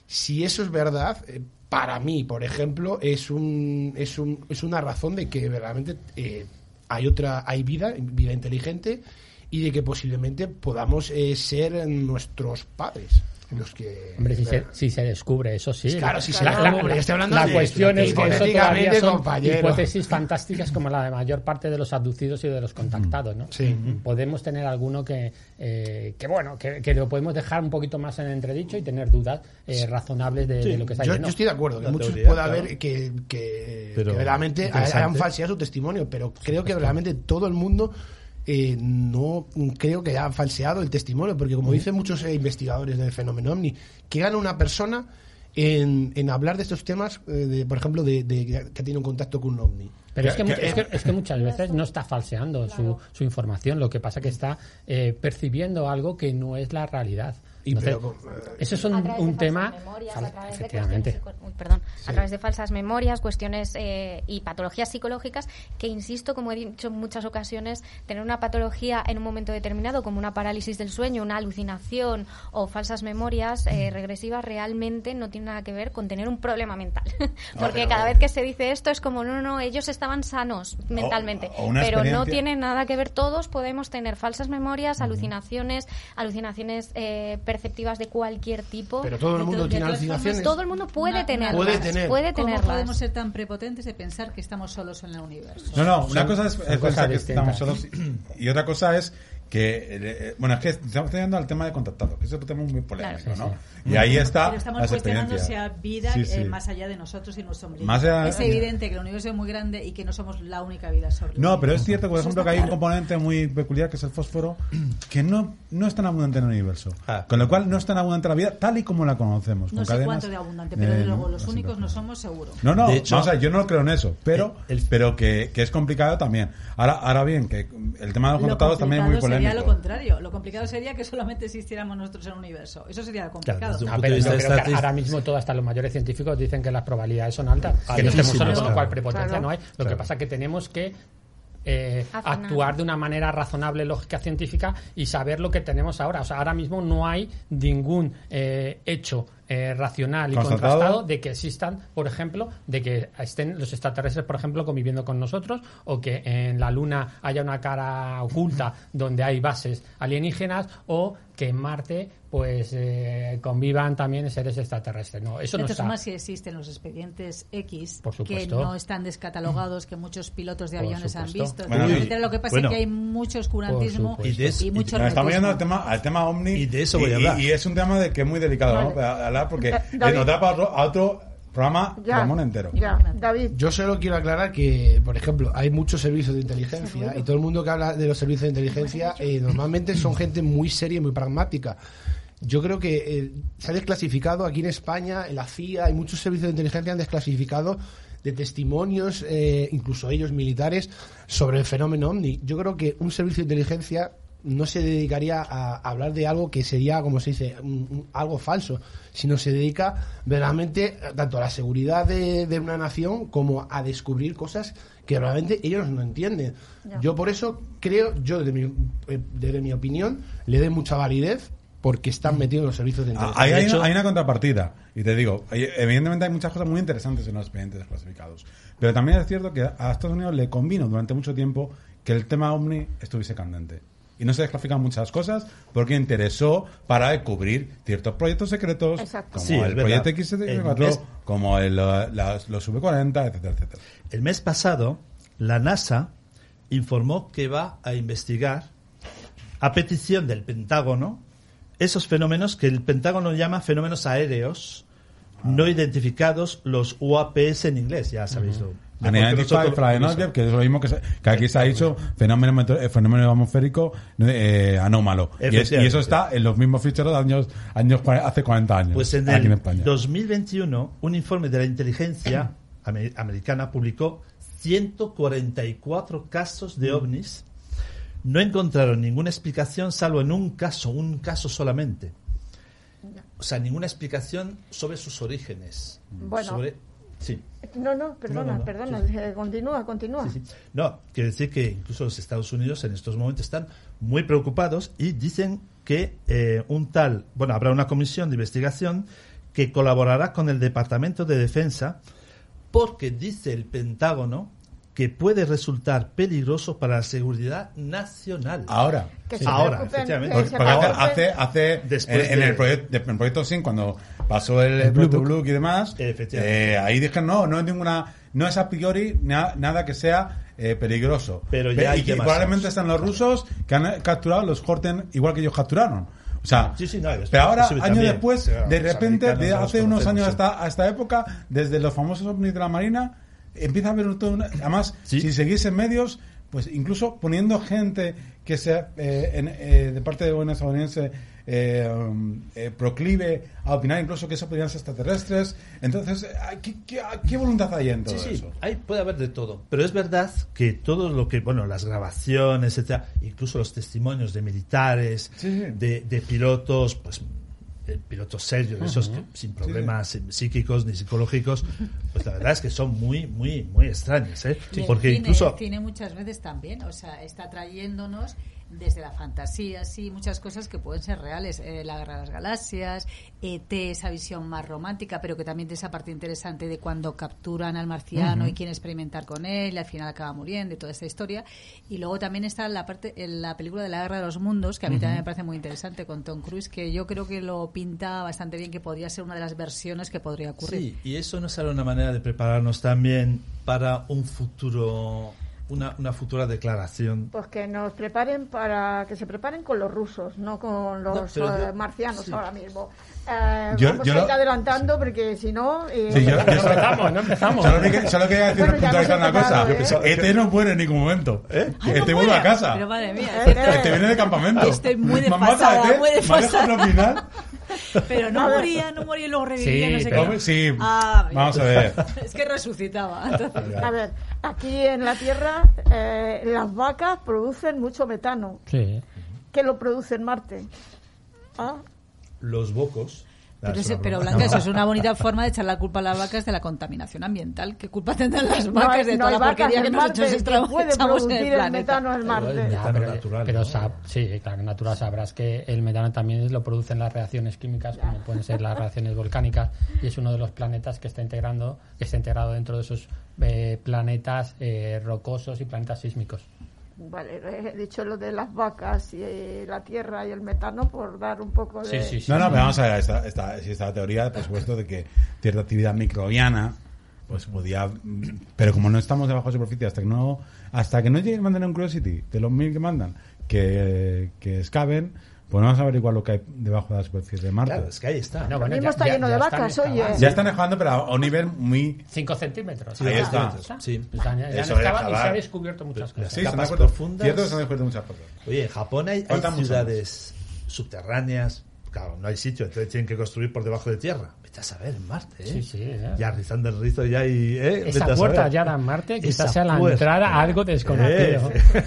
[SPEAKER 8] Si eso es verdad, eh, para mí, por ejemplo, es, un, es, un, es una razón de que realmente eh, hay otra hay vida, vida inteligente y de que posiblemente podamos eh, ser nuestros padres los que
[SPEAKER 6] Hombre, si se, si se, descubre eso sí
[SPEAKER 8] claro si se la, descubre
[SPEAKER 6] la,
[SPEAKER 8] estoy hablando
[SPEAKER 6] la
[SPEAKER 8] de,
[SPEAKER 6] cuestión es que eso todavía son
[SPEAKER 8] compañero.
[SPEAKER 6] hipótesis fantásticas como la de mayor parte de los abducidos y de los contactados ¿no?
[SPEAKER 8] sí.
[SPEAKER 6] podemos tener alguno que eh, que bueno que, que, lo podemos dejar un poquito más en entredicho y tener dudas eh, razonables de,
[SPEAKER 8] sí.
[SPEAKER 6] de, lo que está
[SPEAKER 8] yo,
[SPEAKER 6] yendo.
[SPEAKER 8] yo estoy de acuerdo que muchos puede haber claro. que, que, pero, que verdaderamente hayan falseado su testimonio pero creo que realmente todo el mundo eh, no creo que haya falseado el testimonio, porque como dicen muchos eh, investigadores del fenómeno OVNI, que gana una persona en, en hablar de estos temas, eh, de, por ejemplo, de, de, que tiene un contacto con un OVNI.
[SPEAKER 6] Pero es que, es, que, es que, muchas veces no está falseando su, su información, lo que pasa que está eh, percibiendo algo que no es la realidad. Entonces,
[SPEAKER 8] pero,
[SPEAKER 6] eso es un, un tema.
[SPEAKER 3] Memorias, a través de
[SPEAKER 6] efectivamente.
[SPEAKER 3] psico- perdón, a través de falsas memorias, cuestiones eh, y patologías psicológicas que, insisto, como he dicho en muchas ocasiones, tener una patología en un momento determinado, como una parálisis del sueño, una alucinación o falsas memorias eh, regresivas, realmente no tiene nada que ver con tener un problema mental. (laughs) Porque
[SPEAKER 4] pero-
[SPEAKER 3] cada vez que se dice esto es como, no, no, ellos estaban sanos mentalmente.
[SPEAKER 4] o una
[SPEAKER 3] pero no tiene nada que ver. Todos podemos tener falsas memorias, alucinaciones, alucinaciones eh, perceptivas de cualquier tipo.
[SPEAKER 8] pero todo el mundo tiene alucinaciones.
[SPEAKER 3] Todo el mundo puede
[SPEAKER 9] Una-
[SPEAKER 3] tenerlas.
[SPEAKER 8] Puede tener.
[SPEAKER 3] Puede
[SPEAKER 9] ¿Cómo
[SPEAKER 3] tenerlas.
[SPEAKER 9] podemos ser tan prepotentes de pensar que estamos solos en el universo?
[SPEAKER 4] No, no, una cosa es, pensar que estamos solos y otra cosa es que, eh, bueno, es que estamos teniendo al tema de contactados, que es un tema muy polémico,
[SPEAKER 6] Claro,
[SPEAKER 4] ¿no? Y ahí está
[SPEAKER 9] Pero estamos
[SPEAKER 4] las
[SPEAKER 9] cuestionando si
[SPEAKER 4] experiencias.
[SPEAKER 9] hay vida
[SPEAKER 4] Sí, sí.
[SPEAKER 9] eh, más allá de nosotros y nuestro ombligo.
[SPEAKER 4] Más allá-
[SPEAKER 9] es evidente que el universo es muy grande y que no somos la única vida sobre el
[SPEAKER 4] No, pero es cierto, por
[SPEAKER 9] Eso
[SPEAKER 4] ejemplo, que hay un
[SPEAKER 9] claro.
[SPEAKER 4] componente muy peculiar que es el fósforo, que no, no es tan abundante en el universo.
[SPEAKER 7] Ah.
[SPEAKER 4] Con lo cual no es tan abundante la vida tal y como la conocemos.
[SPEAKER 9] No
[SPEAKER 4] con
[SPEAKER 9] sé
[SPEAKER 4] cadenas,
[SPEAKER 9] cuánto de abundante, pero
[SPEAKER 4] eh,
[SPEAKER 9] luego
[SPEAKER 4] ¿no?
[SPEAKER 9] los únicos no somos seguro.
[SPEAKER 4] No, no,
[SPEAKER 7] De hecho-
[SPEAKER 4] vamos a ver, yo no creo en eso, pero,
[SPEAKER 7] El-
[SPEAKER 4] pero que, que es complicado también. Ahora, ahora bien, que el tema de los
[SPEAKER 9] Lo
[SPEAKER 4] contactados también es muy
[SPEAKER 9] complicado sería lo contrario. Lo complicado sería que solamente existiéramos nosotros en el universo. Eso sería lo complicado.
[SPEAKER 6] Ah, pero no, creo que ahora mismo todo hasta los mayores científicos dicen que las probabilidades son altas, que no
[SPEAKER 7] Altísimas,
[SPEAKER 6] estemos solos, con lo cual prepotencia
[SPEAKER 2] Claro.
[SPEAKER 6] no hay. Lo que pasa es que tenemos que eh, actuar de una manera razonable, lógica, científica y saber lo que tenemos ahora. O sea, ahora mismo no hay ningún eh, hecho eh, racional y
[SPEAKER 4] Constatado.
[SPEAKER 6] contrastado de que existan, por ejemplo, de que estén los extraterrestres, por ejemplo, conviviendo con nosotros o que en la Luna haya una cara oculta (laughs) donde hay bases alienígenas o que en Marte pues eh, convivan también seres extraterrestres. No, eso
[SPEAKER 9] De
[SPEAKER 6] no está.
[SPEAKER 9] formas, si existen los expedientes X
[SPEAKER 6] Por
[SPEAKER 9] que
[SPEAKER 6] supuesto.
[SPEAKER 9] no están descatalogados, que muchos pilotos de
[SPEAKER 6] Por
[SPEAKER 9] aviones han visto.
[SPEAKER 4] Bueno,
[SPEAKER 7] y-
[SPEAKER 9] lo que pasa
[SPEAKER 7] bueno.
[SPEAKER 9] es que hay mucho oscurantismo.
[SPEAKER 7] Y de eso-
[SPEAKER 9] y mucho
[SPEAKER 4] Nos estamos yendo al tema, al tema Omni.
[SPEAKER 7] Y de eso voy a
[SPEAKER 4] y-
[SPEAKER 7] hablar.
[SPEAKER 4] Y, es un tema de que es muy delicado, ¿no?
[SPEAKER 2] Vale.
[SPEAKER 4] Para hablar porque (laughs) nos da para otro, a otro programa
[SPEAKER 2] Ya,
[SPEAKER 4] Ramón entero.
[SPEAKER 2] ya. David,
[SPEAKER 8] Yo solo quiero aclarar que, por ejemplo, hay muchos servicios de inteligencia y todo el mundo que habla de los servicios de inteligencia eh, normalmente son gente muy seria y muy pragmática. Yo creo que eh, se ha desclasificado aquí en España, en la CIA, y muchos servicios de inteligencia han desclasificado de testimonios, eh, incluso ellos militares, sobre el fenómeno OVNI. Yo creo que un servicio de inteligencia no se dedicaría a hablar de algo que sería, como se dice, un- un- algo falso, sino se dedica verdaderamente tanto a la seguridad de, de una nación como a descubrir cosas que realmente ellos no entienden. Yo por eso creo, yo desde mi, eh, desde mi opinión, le doy mucha validez porque están metidos en los servicios de
[SPEAKER 4] Ah,
[SPEAKER 8] inteligencia.
[SPEAKER 7] De
[SPEAKER 4] hay,
[SPEAKER 7] hecho-
[SPEAKER 4] hay una contrapartida. Y te digo, hay- evidentemente hay muchas cosas muy interesantes en los expedientes clasificados. Pero también es cierto que a Estados Unidos le convino durante mucho tiempo que el tema OVNI estuviese candente. Y no se desclasifican muchas cosas porque interesó para cubrir ciertos proyectos secretos,
[SPEAKER 2] Exacto.
[SPEAKER 4] como
[SPEAKER 7] Sí,
[SPEAKER 4] el proyecto
[SPEAKER 7] El
[SPEAKER 4] X-74,
[SPEAKER 7] mes-
[SPEAKER 4] como el, uh, los V40, etcétera, etcétera.
[SPEAKER 7] El mes pasado, la NASA informó que va a investigar, a petición del Pentágono, esos fenómenos que el Pentágono llama fenómenos aéreos no identificados, los UAPs en inglés, ya sabéis. lo- de
[SPEAKER 4] Flying Object, que es lo mismo que, se- que aquí se ha dicho fenómeno, eh, fenómeno atmosférico eh, anómalo. Y, es- y eso está en los mismos ficheros de años, años hace 40 años.
[SPEAKER 7] Pues en
[SPEAKER 4] aquí en
[SPEAKER 7] el
[SPEAKER 4] España.
[SPEAKER 7] 2021, un informe de la inteligencia amer- americana publicó 144 casos de ovnis. No encontraron ninguna explicación, salvo en un caso, un caso solamente. O sea, ninguna explicación sobre sus orígenes.
[SPEAKER 2] Bueno.
[SPEAKER 7] Sobre Sí.
[SPEAKER 2] No, no, perdona, perdona, eh, continúa, continúa.
[SPEAKER 7] No, quiere decir que incluso los Estados Unidos en estos momentos están muy preocupados y dicen que eh, un tal, bueno, habrá una comisión de investigación que colaborará con el Departamento de Defensa porque dice el Pentágono que puede resultar peligroso para la seguridad nacional.
[SPEAKER 4] Ahora.
[SPEAKER 7] ahora, efectivamente.
[SPEAKER 4] hace, hace, en, el proyecto, en el proyecto SIN, cuando pasó el, proyecto Blue y demás, eh, ahí dijeron, no, no es ninguna, no es a priori nada que sea eh, peligroso.
[SPEAKER 7] Pero ya
[SPEAKER 4] y, probablemente están los rusos que han capturado los Horten igual que ellos capturaron. O sea, pero ahora, años después, de repente, de hace unos años hasta, a esta época, desde los famosos ovnis de la Marina, empieza a haber todo una, además si seguís en medios pues incluso poniendo gente que sea eh, eh, de parte de buena estadounidense eh, um, proclive a opinar incluso que eso podrían ser extraterrestres. Entonces ¿qué, qué, voluntad hay en todo sí,
[SPEAKER 7] sí, Hay, puede haber de todo. Pero es verdad que todo lo que bueno las grabaciones etcétera incluso los testimonios de militares de, de pilotos pues pilotos serios, esos sin problemas psíquicos ni psicológicos, pues la verdad es que son muy, muy, muy extraños, ¿eh?
[SPEAKER 9] Porque incluso... tiene muchas veces también, o sea, está trayéndonos desde la fantasía, sí, muchas cosas que pueden ser reales. Eh, la guerra de las galaxias, ET, esa visión más romántica, pero que también tiene esa parte interesante de cuando capturan al marciano y quieren experimentar con él, y al final acaba muriendo y toda esta historia. Y luego también está la parte, en la película de la guerra de los mundos, que a mí también me parece muy interesante con Tom Cruise, que yo creo que lo pinta bastante bien, que podría ser una de las versiones que podría ocurrir.
[SPEAKER 7] Sí, y eso nos sale una manera de prepararnos también para un futuro una, una futura declaración.
[SPEAKER 2] Pues que nos preparen para que se preparen con los rusos, no con los eh, marcianos ahora mismo. Eh, yo, vamos a ir adelantando porque si no.
[SPEAKER 4] Eh, sí, yo, no empezamos, no empezamos. Solo, que, solo quería decir bueno, una cosa. ¿eh? Este no muere en ningún momento. ¿Eh? Ay, este vuelve a casa.
[SPEAKER 9] Pero madre mía.
[SPEAKER 4] Este viene de campamento.
[SPEAKER 9] Estoy muy desfasada, muy desfasada. (laughs) Pero no moría, no moría y luego revivía, sí, no sé qué.
[SPEAKER 4] Sí, ah, vamos a ver. (laughs)
[SPEAKER 9] Es que resucitaba. (laughs)
[SPEAKER 2] A ver, aquí en la Tierra eh, las vacas producen mucho metano.
[SPEAKER 6] Sí.
[SPEAKER 2] ¿Qué lo produce en Marte?
[SPEAKER 7] ¿Ah? Los bocos
[SPEAKER 9] pero, Blanca, eso es una bonita forma de echar la culpa a las vacas de la contaminación ambiental. ¿Qué culpa tendrán las vacas de toda la porquería que nosotros echamos en el,
[SPEAKER 2] el metano Marte?
[SPEAKER 6] pero, natural, pero sí, claro, natural sabrás que el metano también lo producen las reacciones químicas, como pueden ser las reacciones volcánicas, y es uno de los planetas que está integrando, que está integrado dentro de esos eh, planetas eh, rocosos y planetas sísmicos.
[SPEAKER 2] Vale, (laughs) he dicho lo de las vacas y eh, la tierra y el metano por dar un poco de...
[SPEAKER 4] Sí, sí, No, no, pero vamos a ver, esta, esta, esta teoría, por supuesto, de que cierta actividad microbiana pues podía... Pero como no estamos debajo de superficie, hasta que no hasta que no llegue el mandan un Curiosity, de los mil que mandan, que, que excaven pues vamos a averiguar lo que hay debajo de la superficie de Marte.
[SPEAKER 7] Claro, es que ahí está.
[SPEAKER 2] No, bueno, ya, está lleno de vacas, oye.
[SPEAKER 4] Ya están dejando, pero a un nivel muy...
[SPEAKER 6] 5 centímetros.
[SPEAKER 4] Sí, ahí está.
[SPEAKER 7] Sí.
[SPEAKER 6] Pues ya, ya Eso y se ha descubierto muchas cosas.
[SPEAKER 4] Sí, capas profundas. Cierto, se han descubierto muchas cosas.
[SPEAKER 7] Oye, en Japón hay, hay ciudades subterráneas. Claro, no hay sitio, entonces tienen que construir por debajo de tierra. Vete a saber en Marte, ¿eh?
[SPEAKER 6] Sí, sí.
[SPEAKER 7] Ya rizando el rizo ya y... ¿eh?
[SPEAKER 6] Esa puerta ya en Marte quizás sea la entrada a algo desconocido.
[SPEAKER 7] Eh. (laughs)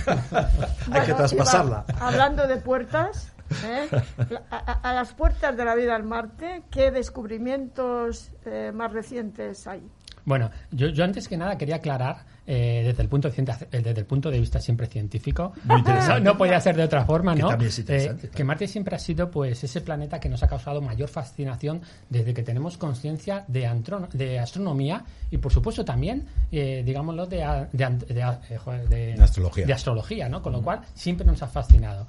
[SPEAKER 7] hay que traspasarla.
[SPEAKER 2] Hablando de puertas... ¿Eh? A, las puertas de la vida en Marte, ¿qué descubrimientos eh, más recientes hay?
[SPEAKER 6] Bueno, yo, yo, antes que nada quería aclarar eh, desde el punto de, desde el punto de vista siempre científico, (laughs) no, podía ser de otra forma, ¿no? Que, Marte siempre ha sido pues ese planeta que nos ha causado mayor fascinación desde que tenemos conciencia de, de astronomía y por supuesto también, digámoslo, de, de,
[SPEAKER 4] astrología.
[SPEAKER 6] de astrología, ¿no? Con lo cual siempre nos ha fascinado.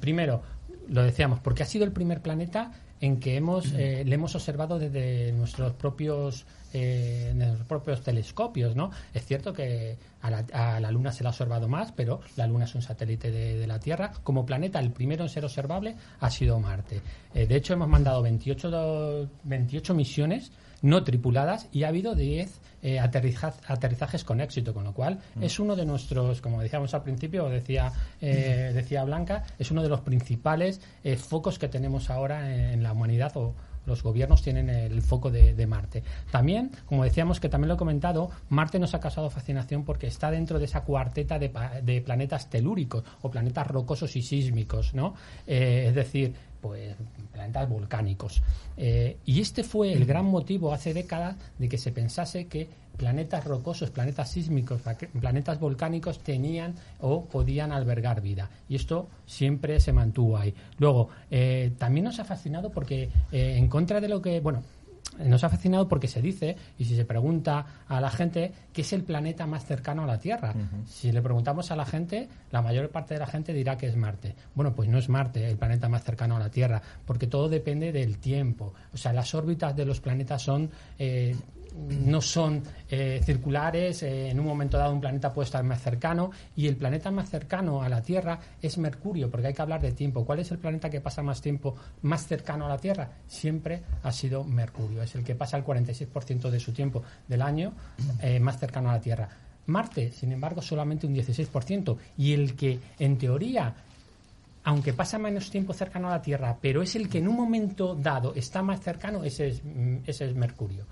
[SPEAKER 6] primero, lo decíamos, porque ha sido el primer planeta en que hemos, eh, le hemos observado desde nuestros propios, eh, nuestros propios telescopios, ¿no? Es cierto que a la, a la, Luna se la ha observado más, pero la Luna es un satélite de, la Tierra. Como planeta, el primero en ser observable ha sido Marte. Eh, de hecho, hemos mandado 28, 28 misiones no tripuladas y ha habido 10 eh, aterrizajes con éxito, con lo cual mm. es uno de nuestros, como decíamos al principio, decía, eh, decía Blanca, es uno de los principales eh, focos que tenemos ahora en, la humanidad o, los gobiernos tienen el foco de, Marte. También, como decíamos que también lo he comentado, Marte nos ha causado fascinación porque está dentro de esa cuarteta de, planetas telúricos o planetas rocosos y sísmicos, ¿no? Eh, es decir, pues planetas volcánicos. Eh, y este fue el gran motivo hace décadas de que se pensase que planetas rocosos, planetas sísmicos, planetas volcánicos tenían o podían albergar vida. Y esto siempre se mantuvo ahí. Luego, eh, también nos ha fascinado porque eh, en contra de lo que, bueno, nos ha fascinado porque se dice, y si se pregunta a la gente, ¿qué es el planeta más cercano a la Tierra? Si le preguntamos a la gente, la mayor parte de la gente dirá que es Marte. Bueno, pues no es Marte el planeta más cercano a la Tierra, porque todo depende del tiempo. O sea, las órbitas de los planetas son... Eh, no son eh, circulares, eh, en un momento dado un planeta puede estar más cercano y el planeta más cercano a la Tierra es Mercurio, porque hay que hablar de tiempo. ¿Cuál es el planeta que pasa más tiempo más cercano a la Tierra? Siempre ha sido Mercurio, es el que pasa el 46% de su tiempo del año eh, más cercano a la Tierra. Marte, sin embargo, solamente un 16%. Y el que, en teoría, aunque pasa menos tiempo cercano a la Tierra, pero es el que en un momento dado está más cercano, ese es, mm, ese es Mercurio.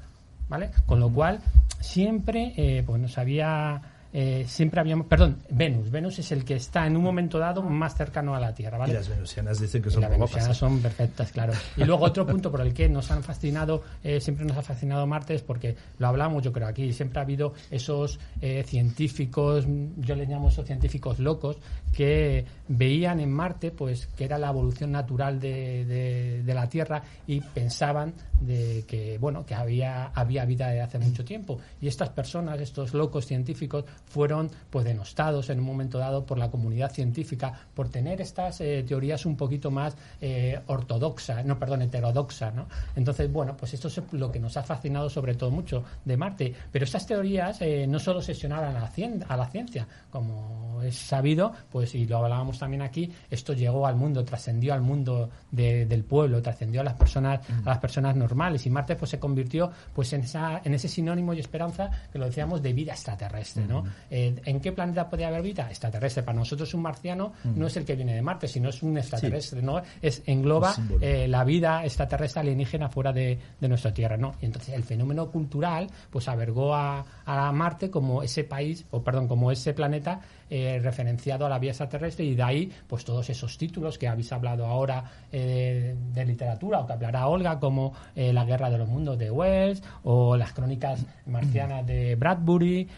[SPEAKER 6] ¿Vale? Con lo cual, siempre eh, pues nos había eh, siempre habíamos, perdón, Venus. Venus es el que está en un momento dado más cercano a la Tierra, ¿vale?
[SPEAKER 7] Y las venusianas dicen que son
[SPEAKER 6] Las venusianas son perfectas, claro. Y luego otro (laughs) punto por el que nos han fascinado, eh, siempre nos ha fascinado Marte es porque lo hablamos, yo creo aquí, siempre ha habido esos eh, científicos, yo les llamo esos científicos locos, que veían en Marte, pues, que era la evolución natural de, de, la Tierra y pensaban de que, bueno, que había, había vida de hace mucho tiempo. Y estas personas, estos locos científicos, fueron pues denostados en un momento dado por la comunidad científica por tener estas eh, teorías un poquito más eh, ortodoxas, no, perdón, heterodoxas, ¿no? Entonces, bueno, pues esto es lo que nos ha fascinado sobre todo mucho de Marte. Pero estas teorías eh, no solo sesionaban a la, a la ciencia, como es sabido, pues y lo hablábamos también aquí, esto llegó al mundo, trascendió al mundo del pueblo, trascendió a las personas, a las personas normales y Marte pues se convirtió pues en esa, en ese sinónimo y esperanza que lo decíamos de vida extraterrestre, ¿no? Eh, ¿En qué planeta puede haber vida? Extraterrestre. Para nosotros un marciano mm. no es el que viene de Marte, sino es un extraterrestre, ¿no? Es, engloba eh, la vida extraterrestre alienígena fuera de, nuestra Tierra, ¿no? Y entonces el fenómeno cultural pues avergó a, a Marte como ese país, o perdón, como ese planeta eh, referenciado a la vía extraterrestre y de ahí pues todos esos títulos que habéis hablado ahora eh, de literatura o que hablará Olga como eh, La guerra de los mundos de Wells o las crónicas marcianas de Bradbury,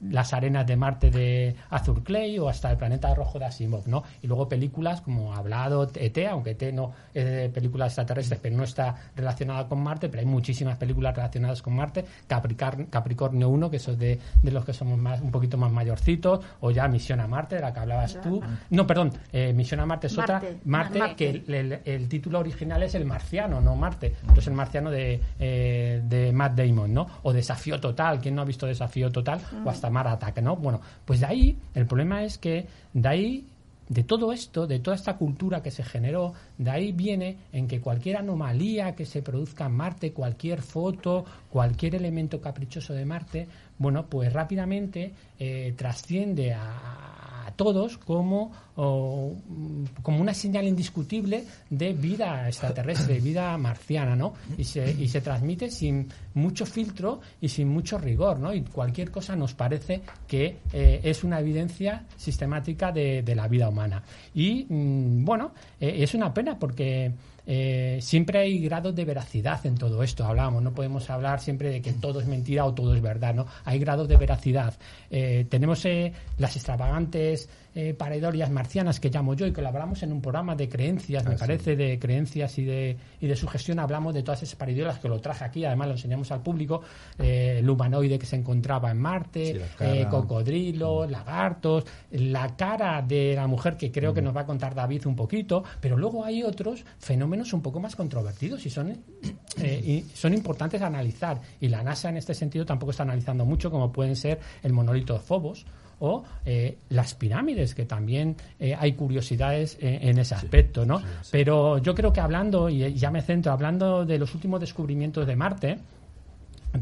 [SPEAKER 6] Las arenas de Marte de Arthur Clay o hasta El planeta rojo de Asimov, ¿no? Y luego películas como ha hablado ET, aunque ET no es de películas extraterrestres pero no está relacionada con Marte, pero hay muchísimas películas relacionadas con Marte, Capricornio 1, que eso es de, de los que somos más un poquito más mayorcitos, o Misión a Marte, de la que hablabas tú. No, perdón, eh, Misión a Marte es otra. Marte, que el, título original es El Marciano, no Marte. Entonces el Marciano de, eh, de Matt Damon, ¿no? O Desafío Total, ¿quién no ha visto Desafío Total? O hasta Mar Attack, ¿no? Bueno, pues de ahí, el problema es que de ahí de todo esto, de toda esta cultura que se generó, de ahí viene en que cualquier anomalía que se produzca en Marte, cualquier foto, cualquier elemento caprichoso de Marte, bueno, pues rápidamente eh, trasciende a, todos como, como una señal indiscutible de vida extraterrestre, vida marciana, ¿no? Y se, y se transmite sin mucho filtro y sin mucho rigor, ¿no? Y cualquier cosa nos parece que eh, es una evidencia sistemática de, la vida humana. Y, mm, bueno, eh, es una pena porque eh, siempre hay grados de veracidad en todo esto. Hablábamos, no podemos hablar siempre de que todo es mentira o todo es verdad, ¿no? Hay grados de veracidad. Eh, tenemos eh, las extravagantes eh, paredorias marcianas que llamo yo y que lo hablamos en un programa de creencias, me ah, parece, de creencias y de, y de sugestión. Hablamos de todas esas paredorias que lo traje aquí, además lo enseñamos al público. el humanoide que se encontraba en Marte, cocodrilos, lagartos, la cara de la mujer que creo que nos va a contar David un poquito, pero luego hay otros fenómenos un poco más controvertidos y son, eh, y son importantes a analizar. Y la NASA en este sentido tampoco está analizando mucho, como pueden ser el monolito de Phobos o eh, las pirámides, que también eh, hay curiosidades en ese aspecto, ¿no? Pero yo creo que hablando, y ya me centro, hablando de los últimos descubrimientos de Marte,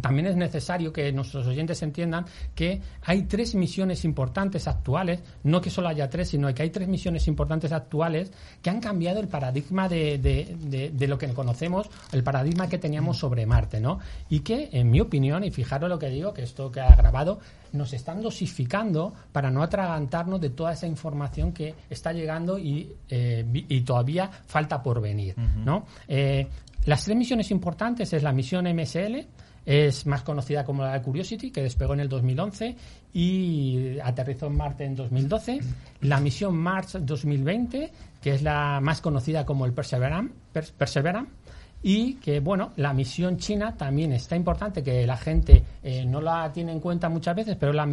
[SPEAKER 6] también es necesario que nuestros oyentes entiendan que hay tres misiones importantes actuales, no que solo haya tres, sino que hay tres misiones importantes actuales que han cambiado el paradigma de, de, lo que conocemos, el paradigma que teníamos sobre Marte, ¿no? Y que, en mi opinión, y fijaros lo que digo, que esto que ha grabado, nos están dosificando para no atragantarnos de toda esa información que está llegando y, eh, y todavía falta por venir, ¿no? Eh, las tres misiones importantes es la misión MSL, es más conocida como la Curiosity, que despegó en el 2011 y aterrizó en Marte en 2012. La misión Mars 2020, que es la más conocida como el Perseverance. Perseverance y que, bueno, la misión china también está importante, que la gente eh, no la tiene en cuenta muchas veces, pero la,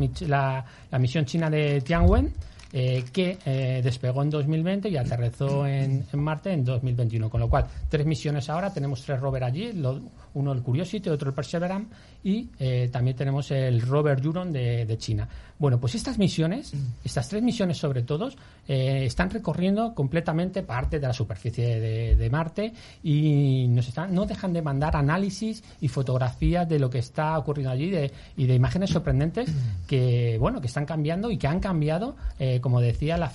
[SPEAKER 6] la misión china de Tianwen eh, que eh, despegó en 2020 y aterrizó en, Marte en 2021. Con lo cual, tres misiones ahora, tenemos tres rovers allí, uno el Curiosity, otro el Perseverance y eh, también tenemos el rover Huron de, de, China. Bueno, pues estas misiones, estas tres misiones sobre todo, están recorriendo completamente parte de la superficie de, Marte y nos están, no dejan de mandar análisis y fotografías de lo que está ocurriendo allí de, y de imágenes sorprendentes que, bueno, que están cambiando y que han cambiado como decía, la,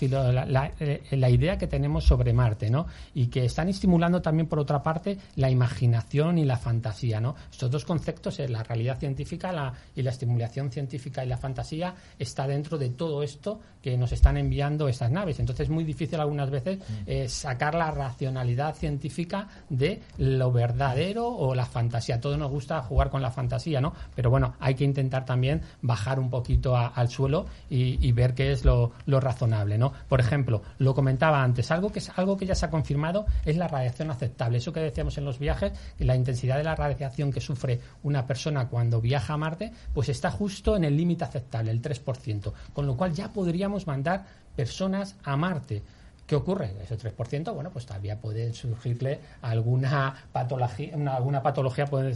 [SPEAKER 6] la, eh, la, idea que tenemos sobre Marte, ¿no? Y que están estimulando también, por otra parte, la imaginación y la fantasía, ¿no? Estos dos conceptos, eh, la realidad científica y la estimulación científica y la fantasía, está dentro de todo esto que nos están enviando estas naves. Entonces es muy difícil algunas veces mm. eh, sacar la racionalidad científica de lo verdadero o la fantasía. Todo nos gusta jugar con la fantasía, ¿no? Pero bueno, hay que intentar también bajar un poquito al suelo y, ver qué es lo razonable, ¿no? Por ejemplo, lo comentaba antes, algo que es algo que ya se ha confirmado es la radiación aceptable. Eso que decíamos en los viajes, la intensidad de la radiación que sufre una persona cuando viaja a Marte, pues está justo en el límite aceptable, el 3%, con lo cual ya podríamos mandar personas a Marte. ¿Qué ocurre? Ese 3%, bueno, pues todavía puede surgirle alguna patología, alguna patología puede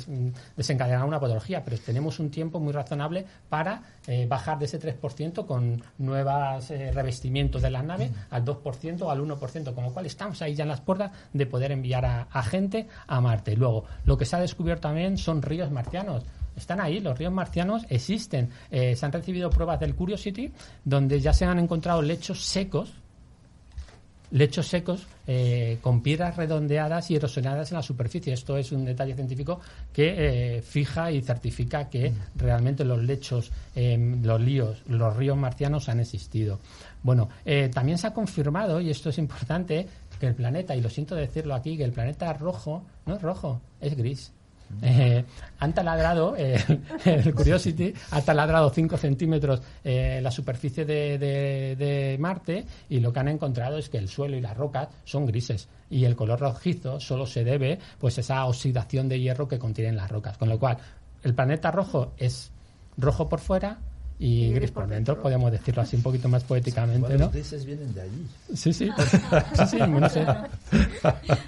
[SPEAKER 6] desencadenar una patología, pero tenemos un tiempo muy razonable para eh, bajar de ese 3% con nuevos eh, revestimientos de las naves al 2% o al 1%, con lo cual estamos ahí ya en las puertas de poder enviar a, gente a Marte. Luego, lo que se ha descubierto también son ríos marcianos están ahí, los ríos marcianos existen. Eh, se han recibido pruebas del Curiosity donde ya se han encontrado lechos secos lechos secos eh, con piedras redondeadas y erosionadas en la superficie. Esto es un detalle científico que eh, fija y certifica que mm. realmente los lechos, los ríos, los ríos marcianos han existido. Bueno, eh, también se ha confirmado, y esto es importante, que el planeta, y lo siento decirlo aquí, que el planeta rojo no es rojo, es gris. Eh, han taladrado, eh, (laughs) el Curiosity ha taladrado 5 centímetros eh, la superficie de, Marte y lo que han encontrado es que el suelo y las rocas son grises y el color rojizo solo se debe pues esa oxidación de hierro que contienen las rocas. Con lo cual, el planeta rojo es rojo por fuera, y, gris por dentro, podemos decirlo así un poquito más poéticamente, ¿no?
[SPEAKER 7] Los grises vienen de allí.
[SPEAKER 6] Sí, sí, sí, sí, no sé.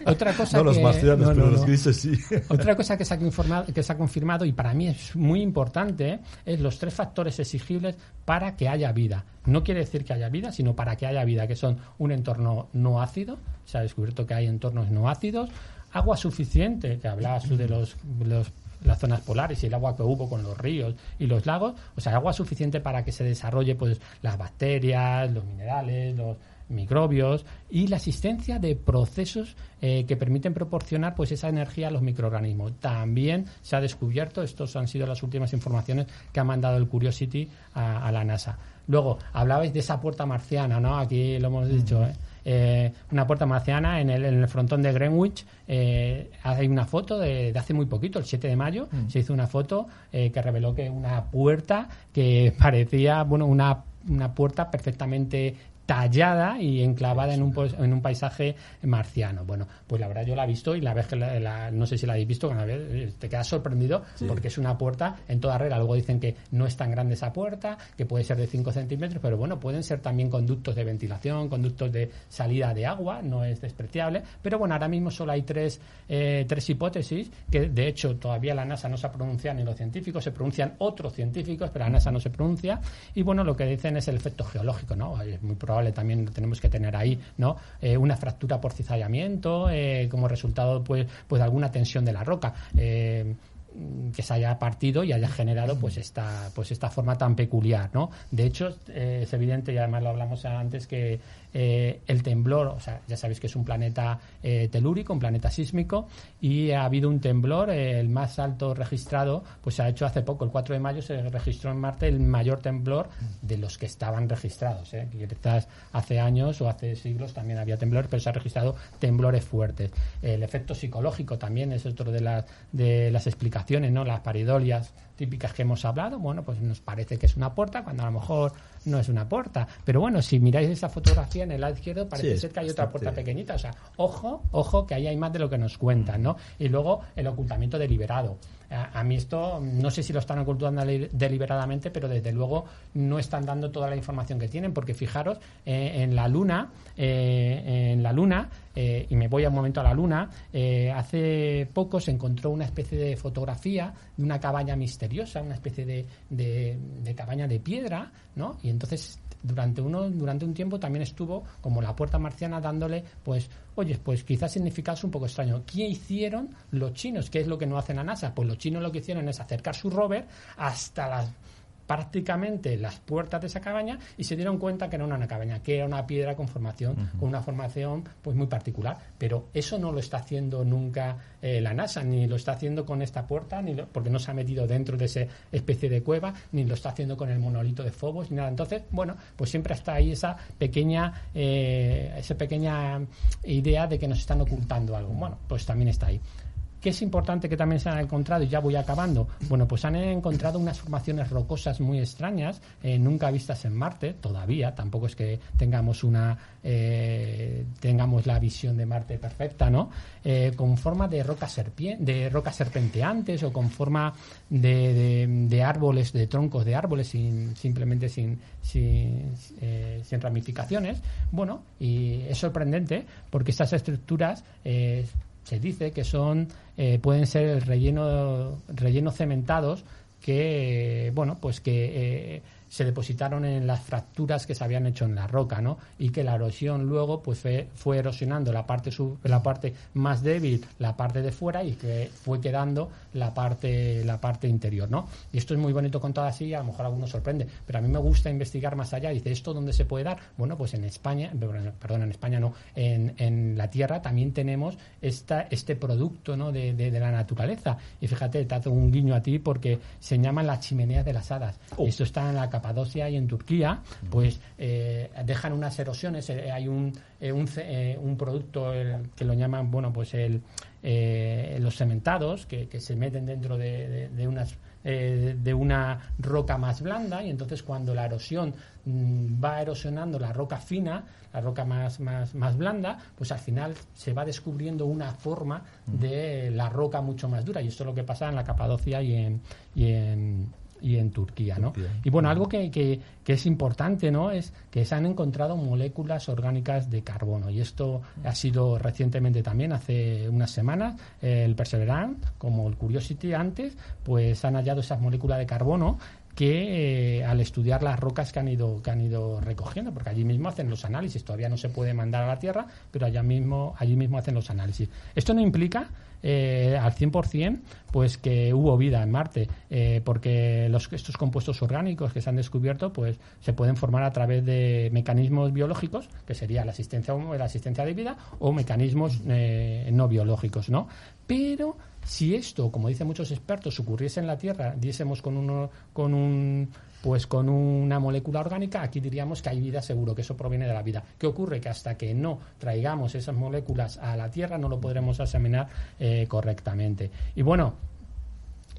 [SPEAKER 6] Otra cosa
[SPEAKER 7] no
[SPEAKER 6] que,
[SPEAKER 7] los marcianos, pero los grises sí.
[SPEAKER 6] Otra cosa que se, ha confirmado, que se ha confirmado y para mí es muy importante es los tres factores exigibles para que haya vida. No quiere decir que haya vida, sino para que haya vida, que son un entorno no ácido, se ha descubierto que hay entornos no ácidos, agua suficiente, que hablabas tú de los, los las zonas polares y el agua que hubo con los ríos y los lagos, o sea, agua suficiente para que se desarrolle pues las bacterias, los minerales, los microbios y la existencia de procesos eh, que permiten proporcionar pues esa energía a los microorganismos. También se ha descubierto, estos han sido las últimas informaciones que ha mandado el Curiosity a, la NASA. Luego, hablabais de esa puerta marciana, ¿no? Aquí lo hemos dicho, ¿eh? Eh, una puerta marciana en el, en el frontón de Greenwich. Eh, hay una foto de, hace muy poquito, el 7 de mayo, mm. se hizo una foto eh, que reveló que una puerta que (laughs) parecía, bueno, una una puerta perfectamente tallada y enclavada en un, en un paisaje marciano. Bueno, pues la verdad yo la he visto y la vez que la, no sé si la habéis visto, una vez eh, te quedas sorprendido porque es una puerta en toda regla. Luego dicen que no es tan grande esa puerta, que puede ser de 5 centímetros, pero bueno, pueden ser también conductos de ventilación, conductos de salida de agua, no es despreciable. Pero bueno, ahora mismo solo hay tres, eh, tres hipótesis que de hecho todavía la NASA no se pronuncia ni los científicos, se pronuncian otros científicos, pero la NASA no se pronuncia. Y bueno, lo que dicen es el efecto geológico, ¿no? Es muy probable también tenemos que tener ahí, ¿no? Eh, una fractura por cizallamiento, eh, como resultado, pues, pues de alguna tensión de la roca. Eh, que se haya partido y haya generado pues esta pues esta forma tan peculiar no de hecho es evidente y además lo hablamos antes que eh, el temblor, o sea, ya sabéis que es un planeta eh, telúrico, un planeta sísmico, y ha habido un temblor, eh, el más alto registrado, pues se ha hecho hace poco, el 4 de mayo se registró en Marte el mayor temblor de los que estaban registrados. Quizás hace años o hace siglos también había temblor, pero se ha registrado temblores fuertes. El efecto psicológico también es otro de las, de las explicaciones, ¿no? Las paridolias típicas que hemos hablado, bueno, pues nos parece que es una puerta cuando a lo mejor no es una puerta. Pero bueno, si miráis esa fotografía en el lado izquierdo parece ser que hay otra puerta pequeñita. O sea, ojo, ojo, que ahí hay más de lo que nos cuentan, ¿no? Y luego el ocultamiento deliberado. A, mí esto, no sé si lo están ocultando deliberadamente, pero desde luego no están dando toda la información que tienen, porque fijaros, eh, en la Luna, eh, en la Luna, eh, y me voy un momento a la Luna, hace poco se encontró una especie de fotografía de una cabaña misteriosa, una especie de, de, de cabaña de piedra, ¿no? Y entonces durante uno durante un tiempo también estuvo como la puerta marciana dándole pues oye pues quizás significase un poco extraño. Qué hicieron los chinos qué es lo que no hacen a NASA pues los chinos lo que hicieron es acercar su rover hasta las prácticamente las puertas de esa cabaña y se dieron cuenta que no era una cabaña, que era una piedra con formación, con una formación pues muy particular. Pero eso no lo está haciendo nunca eh, la NASA, ni lo está haciendo con esta puerta, ni porque no se ha metido dentro de esa especie de cueva, ni lo está haciendo con el monolito de Fobos, ni nada. Entonces, bueno, pues siempre está ahí esa pequeña, eh, esa pequeña idea de que nos están ocultando algo. Bueno, pues también está ahí. ¿Qué es importante que también se han encontrado? Y ya voy acabando. Bueno, pues han encontrado unas formaciones rocosas muy extrañas, eh, nunca vistas en Marte, todavía. Tampoco es que tengamos una eh, tengamos la visión de Marte perfecta, ¿no? Eh, con forma de roca de rocas serpenteantes o con forma de, árboles, de troncos de árboles, simplemente sin, sin ramificaciones. Bueno, y es sorprendente porque estas estructuras se dice que son eh, pueden ser el relleno rellenos cementados que bueno pues que eh, se depositaron en las fracturas que se habían hecho en la roca, ¿no? Y que la erosión luego pues fue, erosionando la parte la parte más débil, la parte de fuera y que fue quedando la parte la parte interior, ¿no? Y esto es muy bonito contado así, a lo mejor a algunos sorprende, pero a mí me gusta investigar más allá. Dice, ¿esto dónde se puede dar? Bueno, pues en España, perdón, en España no, en, en la Tierra también tenemos esta, este producto, ¿no? De, de, la naturaleza. Y fíjate, te hago un guiño a ti porque se llaman las chimeneas de las hadas. Oh. Esto está en la Capadocia y en Turquía, pues eh, dejan unas erosiones. Eh, hay un, eh, un, producto que lo llaman, bueno, pues el, los cementados, que, se meten dentro de, unas de una roca más blanda y entonces cuando la erosión mm, va erosionando la roca fina, la roca más, más, más blanda, pues al final se va descubriendo una forma de la roca mucho más dura y esto es lo que pasa en la Capadocia y en, y en y en Turquía, ¿no? Y bueno, algo que, que, es importante, ¿no? Es que se han encontrado moléculas orgánicas de carbono. Y esto ha sido recientemente también, hace unas semanas, el Perseverance, como el Curiosity antes, pues han hallado esas moléculas de carbono que eh, al estudiar las rocas que han ido que han ido recogiendo porque allí mismo hacen los análisis. Todavía no se puede mandar a la tierra pero allá mismo allí mismo hacen los análisis. Esto no implica eh, al 100% pues que hubo vida en Marte eh, porque los, estos compuestos orgánicos que se han descubierto pues se pueden formar a través de mecanismos biológicos que sería la asistencia la asistencia de vida o mecanismos no biológicos no pero si esto, como dicen muchos expertos, ocurriese en la Tierra, diésemos con uno, con un pues con una molécula orgánica, aquí diríamos que hay vida seguro, que eso proviene de la vida. ¿Qué ocurre? Que hasta que no traigamos esas moléculas a la Tierra no lo podremos examinar eh, correctamente. Y bueno,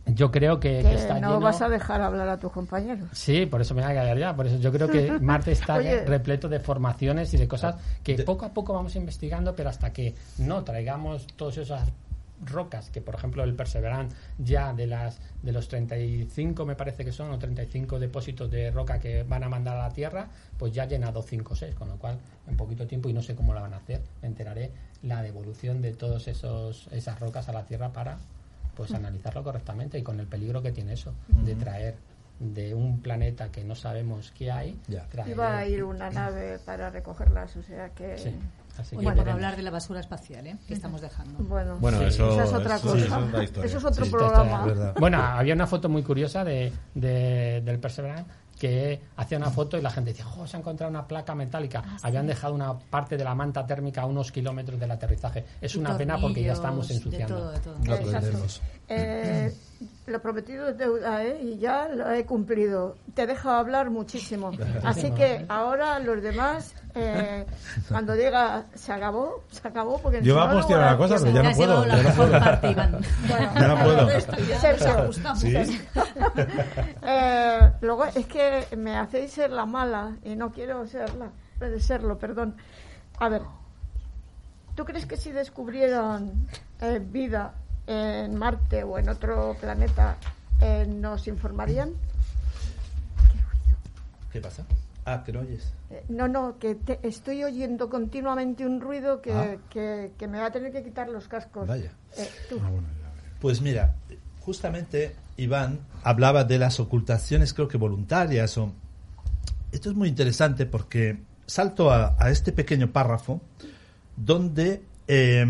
[SPEAKER 6] yo creo que,
[SPEAKER 2] no vas a dejar hablar a tus compañeros.
[SPEAKER 6] Sí, por eso me voy a callar ya. Por eso yo creo que (laughs) Marte está repleto de formaciones y de cosas que poco a poco vamos investigando, pero hasta que no traigamos todas esas rocas que por ejemplo el Perseverance ya de las de los 35 me parece que son o 35 depósitos de roca que van a mandar a la Tierra pues ya ha llenado 5 o 6 con lo cual en poquito tiempo y no sé cómo la van a hacer me enteraré la devolución de todos esos esas rocas a la Tierra para pues analizarlo correctamente y con el peligro que tiene eso de traer de un planeta que no sabemos qué hay.
[SPEAKER 2] Iba a ir una nave para recogerlas, o sea que...
[SPEAKER 9] bueno, para hablar de la basura espacial ¿eh? que estamos dejando.
[SPEAKER 2] Bueno, bueno eso, es otra cosa. Eso, es otro programa.
[SPEAKER 6] Bueno, había una foto muy curiosa de, de del Perseverance que hacía una foto y la gente decía, oh, se ha encontrado una placa metálica. Ah, Habían dejado una parte de la manta térmica a unos kilómetros del aterrizaje. Es una pena porque ya estamos ensuciando.
[SPEAKER 2] Eh, lo prometido es deuda, ¿eh? Y ya lo he cumplido. Te dejo hablar muchísimo. (laughs) Así que ahora los demás, eh, cuando diga se acabó, se acabó. Porque
[SPEAKER 4] Yo voy a postear una cosa, pero ya no puedo. Ya no puedo. ya no puedo.
[SPEAKER 2] eh, luego es que me hacéis ser la mala y no quiero serla. Puede serlo, perdón. A ver, ¿tú crees que si descubrieron eh, vida en Marte o en otro planeta eh, nos informarían?
[SPEAKER 7] ¿Qué pasa? Ah, que no oyes.
[SPEAKER 2] Eh, no, no, que estoy oyendo continuamente un ruido que, ah. que, me va a tener que quitar los cascos.
[SPEAKER 7] Vaya. Eh, ah, pues mira, justamente Iván hablaba de las ocultaciones, creo que voluntarias. O... Esto es muy interesante porque salto a, a este pequeño párrafo donde eh,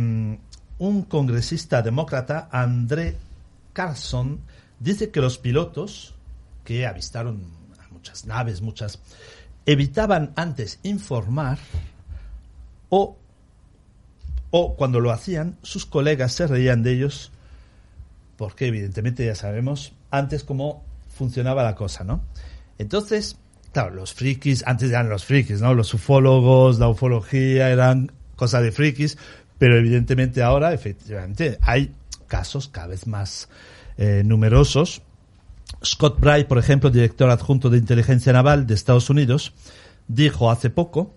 [SPEAKER 7] un congresista demócrata, André Carson, dice que los pilotos que avistaron muchas naves, muchas, evitaban antes informar o, o cuando lo hacían, sus colegas se reían de ellos porque evidentemente ya sabemos antes cómo funcionaba la cosa, ¿no? Entonces, claro, los frikis, antes eran los frikis, ¿no? Los ufólogos, la ufología eran cosas de frikis, pero evidentemente ahora, efectivamente, hay casos cada vez más eh, numerosos. Scott Bright, por ejemplo, director adjunto de inteligencia naval de Estados Unidos, dijo hace poco,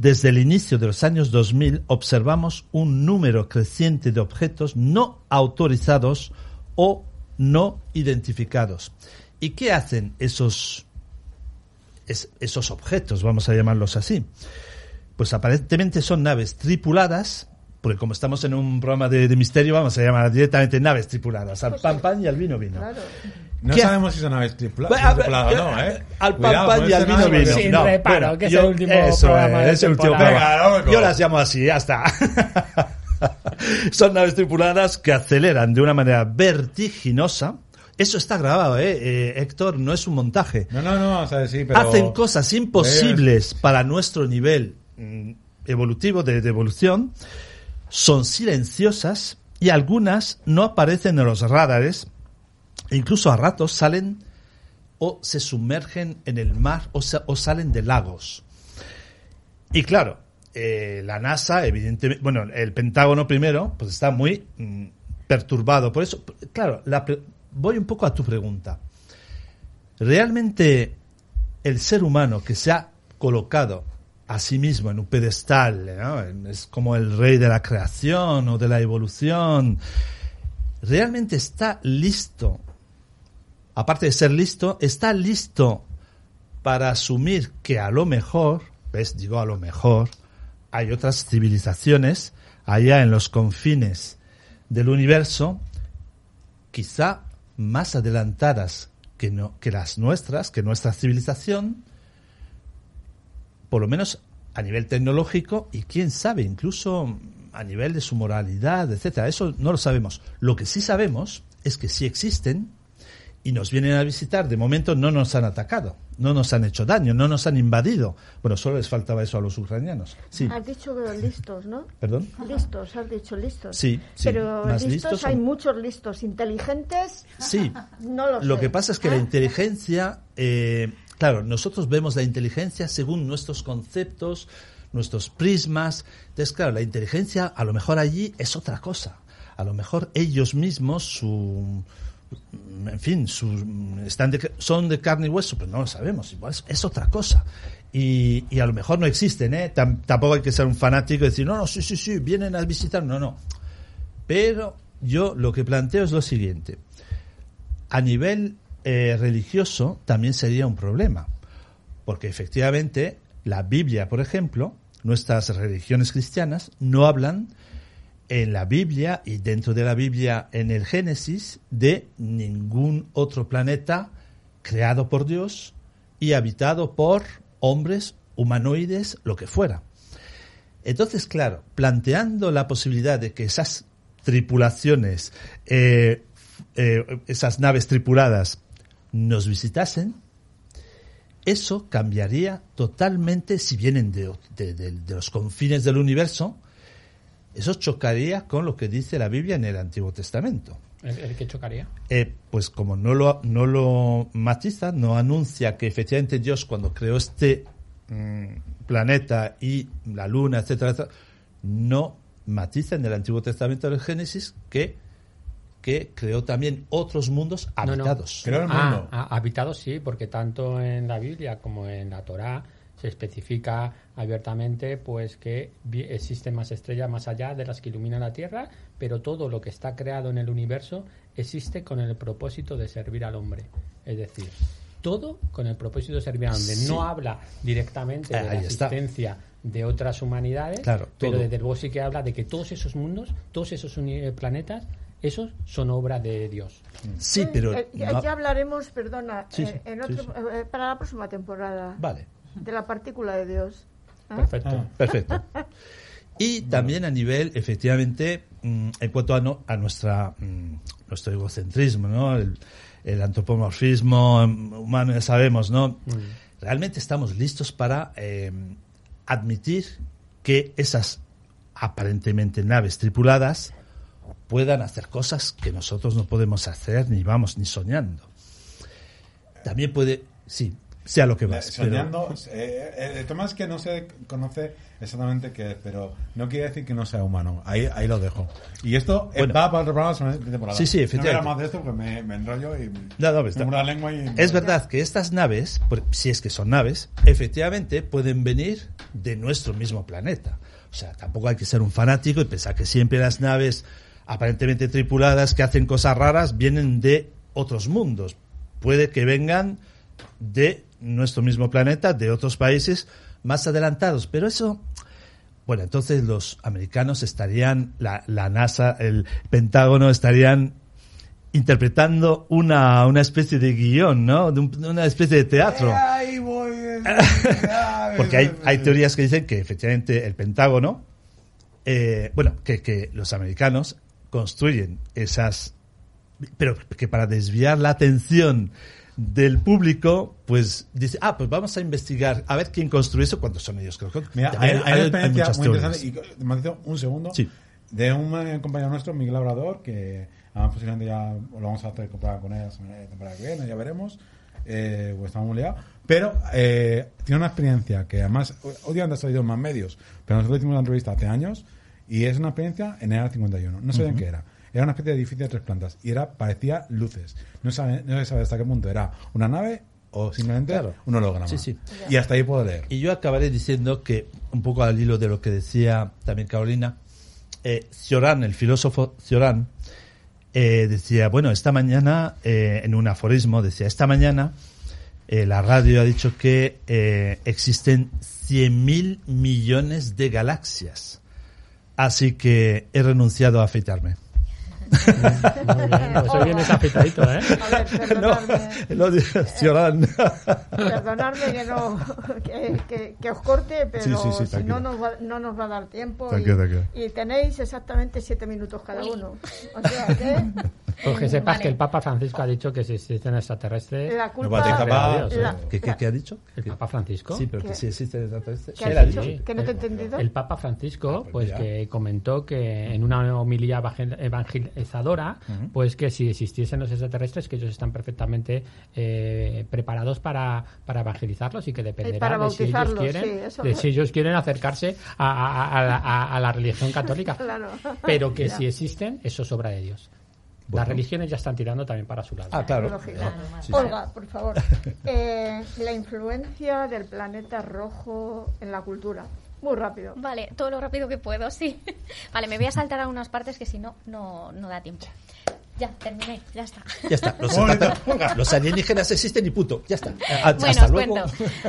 [SPEAKER 7] desde el inicio de los años 2000 observamos un número creciente de objetos no autorizados o no identificados. ¿Y qué hacen esos, esos objetos, vamos a llamarlos así? Pues aparentemente son naves tripuladas porque como estamos en un programa de, misterio, vamos a llamar directamente naves tripuladas, al pues pan pan y al vino vino.
[SPEAKER 4] No sabemos si son naves tripuladas, o no, ¿eh?
[SPEAKER 7] Al pan pan y al vino vino.
[SPEAKER 6] Sin reparo, que es el último programa
[SPEAKER 7] es, el último programa. Yo las llamo así, ya está. (laughs) son naves tripuladas que aceleran de una manera vertiginosa. Eso está grabado, ¿eh? eh Héctor, no es un montaje.
[SPEAKER 4] No, no, no, o sea, sí, pero...
[SPEAKER 7] Hacen cosas imposibles para nuestro nivel mm, evolutivo, de, de evolución, son silenciosas y algunas no aparecen en los radares, incluso a ratos salen o se sumergen en el mar o, o salen de lagos. Y claro, eh, la NASA, evidentemente, bueno, el Pentágono primero, pues está muy mm, perturbado. Por eso, claro, voy un poco a tu pregunta. ¿Realmente el ser humano que se ha colocado a sí mismo en un pedestal, es como el rey de la creación o de la evolución, realmente está listo, aparte de ser listo, está listo para asumir que a lo mejor, ves, digo a lo mejor, hay otras civilizaciones allá en los confines del universo, quizá más adelantadas que, no, que las nuestras, que nuestra civilización, por lo menos a nivel tecnológico y quién sabe, incluso a nivel de su moralidad, etcétera. Eso no lo sabemos. Lo que sí sabemos es que si existen y nos vienen a visitar, de momento no nos han atacado, no nos han hecho daño, no nos han invadido. Bueno, solo les faltaba eso a los ucranianos. Sí.
[SPEAKER 2] Has dicho listos, ¿no?
[SPEAKER 7] ¿Perdón?
[SPEAKER 2] Listos, has dicho listos.
[SPEAKER 7] Sí, sí.
[SPEAKER 2] Pero listos, hay muchos listos. Inteligentes,
[SPEAKER 7] sí. (laughs)
[SPEAKER 2] no lo,
[SPEAKER 7] lo que pasa es que la ¿Ah? inteligencia eh, Claro, nosotros vemos la inteligencia según nuestros conceptos, nuestros prismas. Entonces, claro, la inteligencia a lo mejor allí es otra cosa. A lo mejor ellos mismos, su, en fin, están son de carne y hueso, pero no lo sabemos. Es, otra cosa. Y, a lo mejor no existen, ¿eh? tampoco hay que ser un fanático y decir, no, no, sí, sí, sí, vienen a visitar. No, no. Pero yo lo que planteo es lo siguiente. A nivel eh, religioso también sería un problema, porque efectivamente la Biblia, por ejemplo, nuestras religiones cristianas no hablan en la Biblia y dentro de la Biblia en el Génesis de ningún otro planeta creado por Dios y habitado por hombres, humanoides, lo que fuera. Entonces, claro, planteando la posibilidad de que esas tripulaciones, eh, eh, esas naves tripuladas, nos visitasen, eso cambiaría totalmente, si vienen de, los confines del universo, eso chocaría con lo que dice la Biblia en el Antiguo Testamento.
[SPEAKER 6] ¿El, que chocaría?
[SPEAKER 7] Eh, pues como no lo, no lo matiza, no anuncia que efectivamente Dios cuando creó este mm, planeta y la luna, etcétera, no matiza en el Antiguo Testamento del Génesis que que creó también otros mundos habitados.
[SPEAKER 6] No, ah, ah, habitados sí, porque tanto en la Biblia como en la Torá se especifica abiertamente pues que existen más estrellas más allá de las que iluminan la Tierra, pero todo lo que está creado en el universo existe con el propósito de servir al hombre. Es decir, todo con el propósito de servir al hombre. No habla directamente de la existencia de otras humanidades, pero desde luego sí que habla de que todos esos mundos, todos esos planetas esos son obra de Dios.
[SPEAKER 7] Sí, pero...
[SPEAKER 2] Eh, ya hablaremos, perdona, eh, en otro, eh, para la próxima temporada.
[SPEAKER 7] Vale.
[SPEAKER 2] De la partícula de Dios.
[SPEAKER 6] Perfecto. Ah.
[SPEAKER 7] Perfecto. Y también a nivel, efectivamente, mm, en cuanto a, no, a nuestra, mm, nuestro egocentrismo, ¿no? El, antropomorfismo mm, humano, ya sabemos, ¿no? Realmente estamos listos para admitir que esas aparentemente naves tripuladas puedan hacer cosas que nosotros no podemos hacer ni vamos ni soñando. También puede, sí, sea lo que va.
[SPEAKER 4] Soñando, eh, eh, el tema es que no se conoce exactamente qué es, pero no quiere decir que no sea humano. Ahí, ahí lo dejo. Y esto eh, va para otro programa de temporada.
[SPEAKER 7] Sí, sí, efectivamente.
[SPEAKER 4] No más de esto porque me, me enrollo y
[SPEAKER 7] no, no,
[SPEAKER 4] tengo una lengua y...
[SPEAKER 7] Es verdad que estas naves, si es que son naves, efectivamente pueden venir de nuestro mismo planeta. O sea, tampoco hay que ser un fanático y pensar que siempre las naves aparentemente tripuladas que hacen cosas raras vienen de otros mundos. Puede que vengan de nuestro mismo planeta, de otros países más adelantados, pero eso, bueno, entonces los americanos estarían, la, NASA, el Pentágono estarían interpretando una, una especie de guion, ¿no? una especie de teatro. (laughs) Porque hay, hay teorías que dicen que efectivamente el Pentágono, eh, bueno, que, que los americanos construyen esas, pero que para desviar la atención del público, pues dice, ah, pues vamos a investigar, a ver quién construye eso, cuando son ellos.
[SPEAKER 4] Mira, hay, una experiencia muy interesante, y me un segundo, de un eh, compañero nuestro, Miguel Labrador, que posiblemente ya lo vamos a hacer comprar con él la temporada que viene, ya veremos, eh, pues estamos liados, pero eh, tiene una experiencia que además, hoy día han salido más medios, pero nosotros hicimos una entrevista hace años, y es una experiencia en el 51. No sabían qué era. Era una especie de edificio de tres plantas y era parecía luces. No, sabe, no se sabe hasta qué punto era una nave o simplemente un holograma.
[SPEAKER 7] Sí, sí.
[SPEAKER 4] Y hasta ahí puedo leer.
[SPEAKER 7] Y yo acabaré diciendo que, un poco al hilo de lo que decía también Carolina, eh, Cioran, el filósofo Cioran, eh, decía, bueno, esta mañana, eh, en un aforismo, decía, esta mañana eh, la radio ha dicho que existen 100.000 millones de galaxias. Así que he renunciado a afeitarme.
[SPEAKER 6] Muy bien, pues hoy vienes afeitadito, ¿eh?
[SPEAKER 2] A ver, (laughs) perdonadme.
[SPEAKER 7] No, lo
[SPEAKER 2] Perdonadme que no, que, que, os corte, pero si no nos, va, no nos va a dar tiempo. y, y, tenéis exactamente siete minutos cada uno. O sea que... (laughs)
[SPEAKER 6] Pues que sepas que el Papa Francisco ha dicho que si existen extraterrestres...
[SPEAKER 2] La culpa...
[SPEAKER 7] ¿Qué, qué, ha dicho?
[SPEAKER 6] ¿El Papa Francisco?
[SPEAKER 7] Sí, pero que si existen extraterrestres...
[SPEAKER 2] ¿Qué ha dicho? ¿Que no te he entendido?
[SPEAKER 6] El Papa Francisco, ah, pues, pues que comentó que en una homilía pues que si existiesen los extraterrestres, que ellos están perfectamente eh, preparados para, para evangelizarlos y que dependerá de si ellos quieren, si ellos quieren acercarse a, a, la religión católica. Pero que si existen, eso es obra de Dios. Las religiones ya están tirando también para su lado.
[SPEAKER 7] Ah, claro.
[SPEAKER 2] Olga, por favor. La influencia del planeta rojo en la cultura. Muy rápido.
[SPEAKER 3] Vale, todo lo rápido que puedo, sí. (laughs) Vale, me voy a saltar a unas partes que si no, no, no da tiempo. Ya, terminé, ya está.
[SPEAKER 7] Ya está. Los, alienígenas existen y puto. Ya está.
[SPEAKER 3] bueno, os cuento.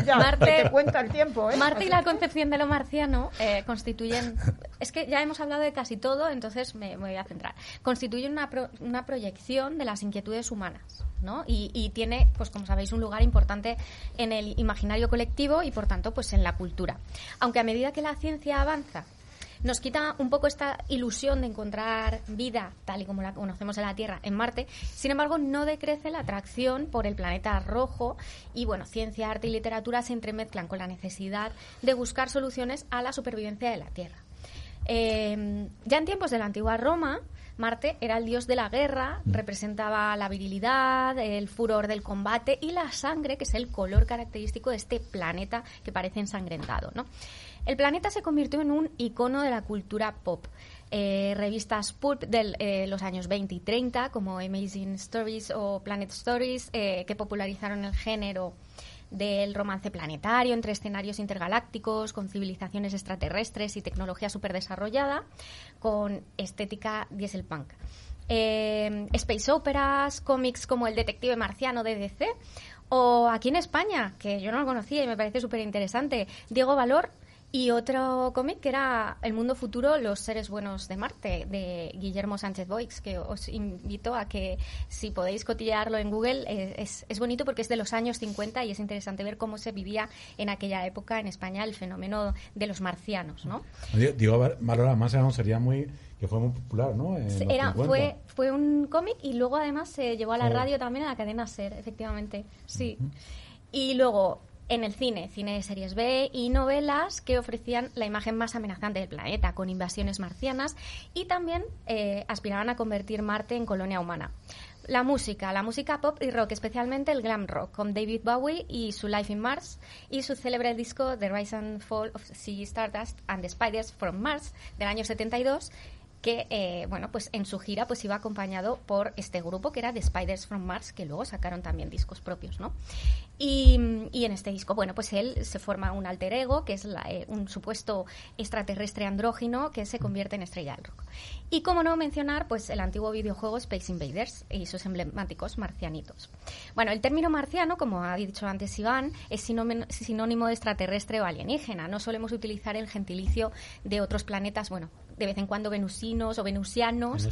[SPEAKER 3] (laughs)
[SPEAKER 2] Marte, te cuenta el tiempo, ¿eh?
[SPEAKER 3] Marte y la concepción de lo marciano eh, constituyen es que ya hemos hablado de casi todo, entonces me, voy a centrar. Constituye una, una proyección de las inquietudes humanas, ¿no? Y, y, tiene, pues como sabéis, un lugar importante en el imaginario colectivo y, por tanto, pues en la cultura. Aunque a medida que la ciencia avanza nos quita un poco esta ilusión de encontrar vida tal y como la conocemos en la Tierra en Marte. Sin embargo, no decrece la atracción por el planeta rojo y, bueno, ciencia, arte y literatura se entremezclan con la necesidad de buscar soluciones a la supervivencia de la Tierra. Eh, ya en tiempos de la antigua Roma, Marte era el dios de la guerra, mm. representaba la virilidad, el furor del combate y la sangre, que es el color característico de este planeta que parece ensangrentado, ¿no? El planeta se convirtió en un icono de la cultura pop. Eh, revistas pulp de eh, los años 20 y 30, como Amazing Stories o Planet Stories, eh, que popularizaron el género del romance planetario entre escenarios intergalácticos, con civilizaciones extraterrestres y tecnología súper desarrollada, con estética dieselpunk. Eh, space operas, cómics como El Detective Marciano de DC, o aquí en España, que yo no lo conocía y me parece súper interesante, Diego Valor y otro cómic que era El mundo futuro, los seres buenos de Marte, de Guillermo Sánchez Boix, que os invito a que si podéis cotillearlo en Google, eh, es, es, bonito porque es de los años 50 y es interesante ver cómo se vivía en aquella época en España el fenómeno de los marcianos, ¿no?
[SPEAKER 4] Digo, Valora más sería muy que fue muy popular, ¿no?
[SPEAKER 3] Era, fue, fue un cómic y luego además se llevó a la radio también a la cadena SER, efectivamente, sí. Y luego en el cine, cine de series B y novelas que ofrecían la imagen más amenazante del planeta, con invasiones marcianas y también eh, aspiraban a convertir Marte en colonia humana. La música, la música pop y rock, especialmente el glam rock, con David Bowie y su Life in Mars y su célebre disco The Rise and Fall of Sea Stardust and the Spiders from Mars del año 72 que eh, bueno pues en su gira pues iba acompañado por este grupo que era The Spiders from Mars que luego sacaron también discos propios no y, en este disco bueno pues él se forma un alter ego que es eh, un supuesto extraterrestre andrógino que se convierte en estrella del rock. Y como no mencionar pues el antiguo videojuego Space Invaders y sus emblemáticos marcianitos. Bueno el término marciano como ha dicho antes Iván es sinónimo de extraterrestre o alienígena. No solemos utilizar el gentilicio de otros planetas bueno de vez en cuando venusinos o venusianos,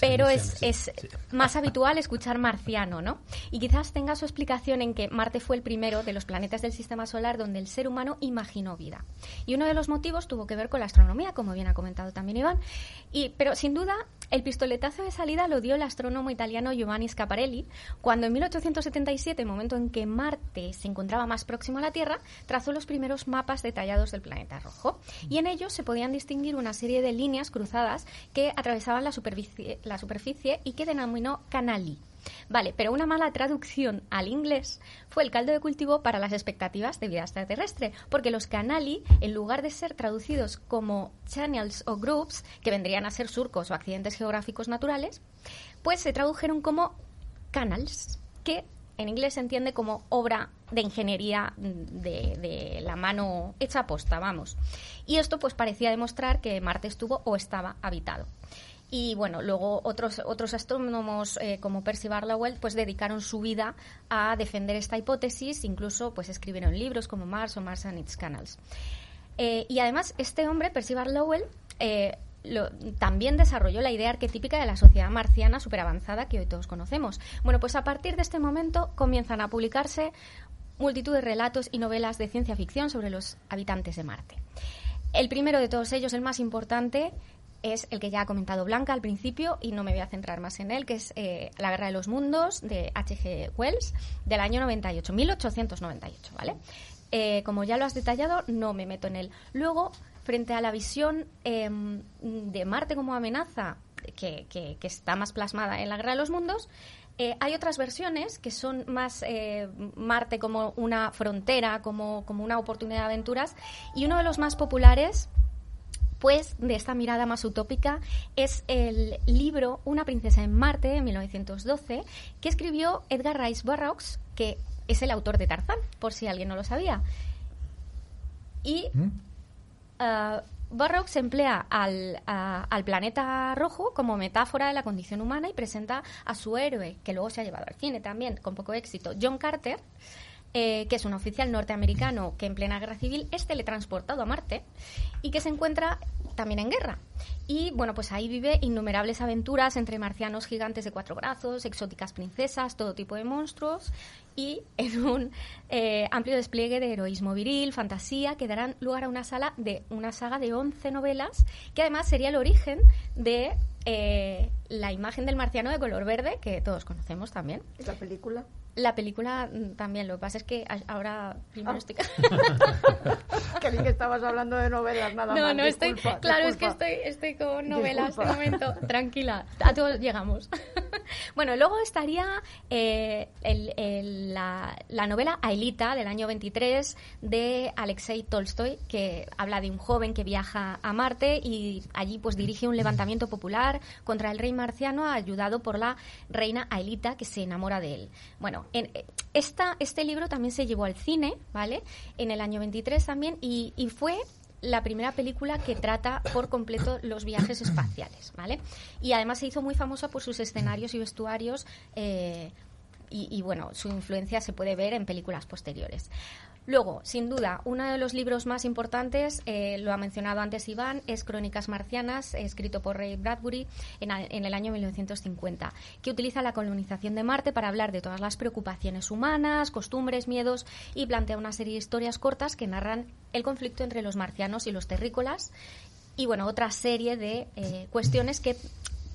[SPEAKER 3] pero es, es más habitual escuchar marciano, ¿no? Y quizás tenga su explicación en que Marte fue el primero de los planetas del sistema solar donde el ser humano imaginó vida. Y uno de los motivos tuvo que ver con la astronomía, como bien ha comentado también Iván, y, pero sin duda el pistoletazo de salida lo dio el astrónomo italiano Giovanni Schiaparelli cuando en 1877, momento en que Marte se encontraba más próximo a la Tierra, trazó los primeros mapas detallados del planeta rojo. Y en ellos se podían distinguir una serie de líneas cruzadas que atravesaban la superficie, la superficie y que denominó canali. Vale, pero una mala traducción al inglés fue el caldo de cultivo para las expectativas de vida extraterrestre, porque los canali, en lugar de ser traducidos como channels o groups, que vendrían a ser surcos o accidentes geográficos naturales, pues se tradujeron como canals, que en inglés se entiende como obra de ingeniería de, la mano hecha posta, vamos. Y esto pues parecía demostrar que Marte estuvo o estaba habitado. Y bueno, luego otros, otros astrónomos eh, como Percy Barlow pues dedicaron su vida a defender esta hipótesis, incluso pues escribieron libros como Mars o Mars and its Canals. Eh, y además este hombre, Percy Barlow eh, también desarrolló la idea arquetípica de la sociedad marciana superavanzada que hoy todos conocemos. Bueno, pues a partir de este momento comienzan a publicarse multitud de relatos y novelas de ciencia ficción sobre los habitantes de Marte. El primero de todos ellos, el más importante, es el que ya ha comentado Blanca al principio y no me voy a centrar más en él, que es eh, La Guerra de los Mundos de H.G. Wells del año 98, 1898, ¿vale? Eh, como ya lo has detallado, no me meto en él. Luego, frente a la visión em, de Marte como amenaza, que, está más plasmada en La Guerra de los Mundos, eh, hay otras versiones que son más Marte como una frontera, como, como una oportunidad de aventuras, y uno de los más populares pues de esta mirada más utópica es el libro Una princesa en Marte, en 1912, que escribió Edgar Rice Burroughs, que es el autor de Tarzán, por si alguien no lo sabía. Y ¿Mm? Uh, Burroughs emplea al, planeta rojo como metáfora de la condición humana y presenta a su héroe, que luego se ha llevado al cine también, con poco éxito, John Carter, eh, que es un oficial norteamericano que en plena guerra civil es teletransportado a Marte y que se encuentra también en guerra. Y bueno, pues ahí vive innumerables aventuras entre marcianos gigantes de cuatro brazos, exóticas princesas, todo tipo de monstruos y en un eh, amplio despliegue de heroísmo viril, fantasía, que darán lugar a una, sala de, una saga de 11 novelas que además sería el origen de eh, la imagen del marciano de color verde que todos conocemos también.
[SPEAKER 2] ¿Y la película?
[SPEAKER 3] La película mm, también, lo que pasa es que ahora primero
[SPEAKER 2] Ah.
[SPEAKER 3] estoy... (laughs)
[SPEAKER 2] que estabas hablando de novelas, nada
[SPEAKER 3] no,
[SPEAKER 2] más.
[SPEAKER 3] no, estoy...
[SPEAKER 2] disculpa,
[SPEAKER 3] Claro, es que estoy, estoy con novelas de
[SPEAKER 2] Disculpa. (laughs)
[SPEAKER 3] momento. Tranquila, a todos llegamos. (laughs) bueno, luego estaría eh, el- el- la, la novela Aelita del año 23 de Alexei Tolstoy, que habla de un joven que viaja a Marte y allí pues dirige un levantamiento popular contra el rey marciano ayudado por la reina Aelita que se enamora de él. Bueno, esta, este libro también se llevó al cine, ¿vale? En el año 23 también y, y fue la primera película que trata por completo los viajes espaciales, ¿vale? Y además se hizo muy famosa por sus escenarios y vestuarios eh, y, y, bueno, su influencia se puede ver en películas posteriores. Luego, sin duda, uno de los libros más importantes, eh, lo ha mencionado antes Iván, es Crónicas Marcianas, escrito por Ray Bradbury en, el año 1950, que utiliza la colonización de Marte para hablar de todas las preocupaciones humanas, costumbres, miedos y plantea una serie de historias cortas que narran el conflicto entre los marcianos y los terrícolas y bueno, otra serie de eh, cuestiones que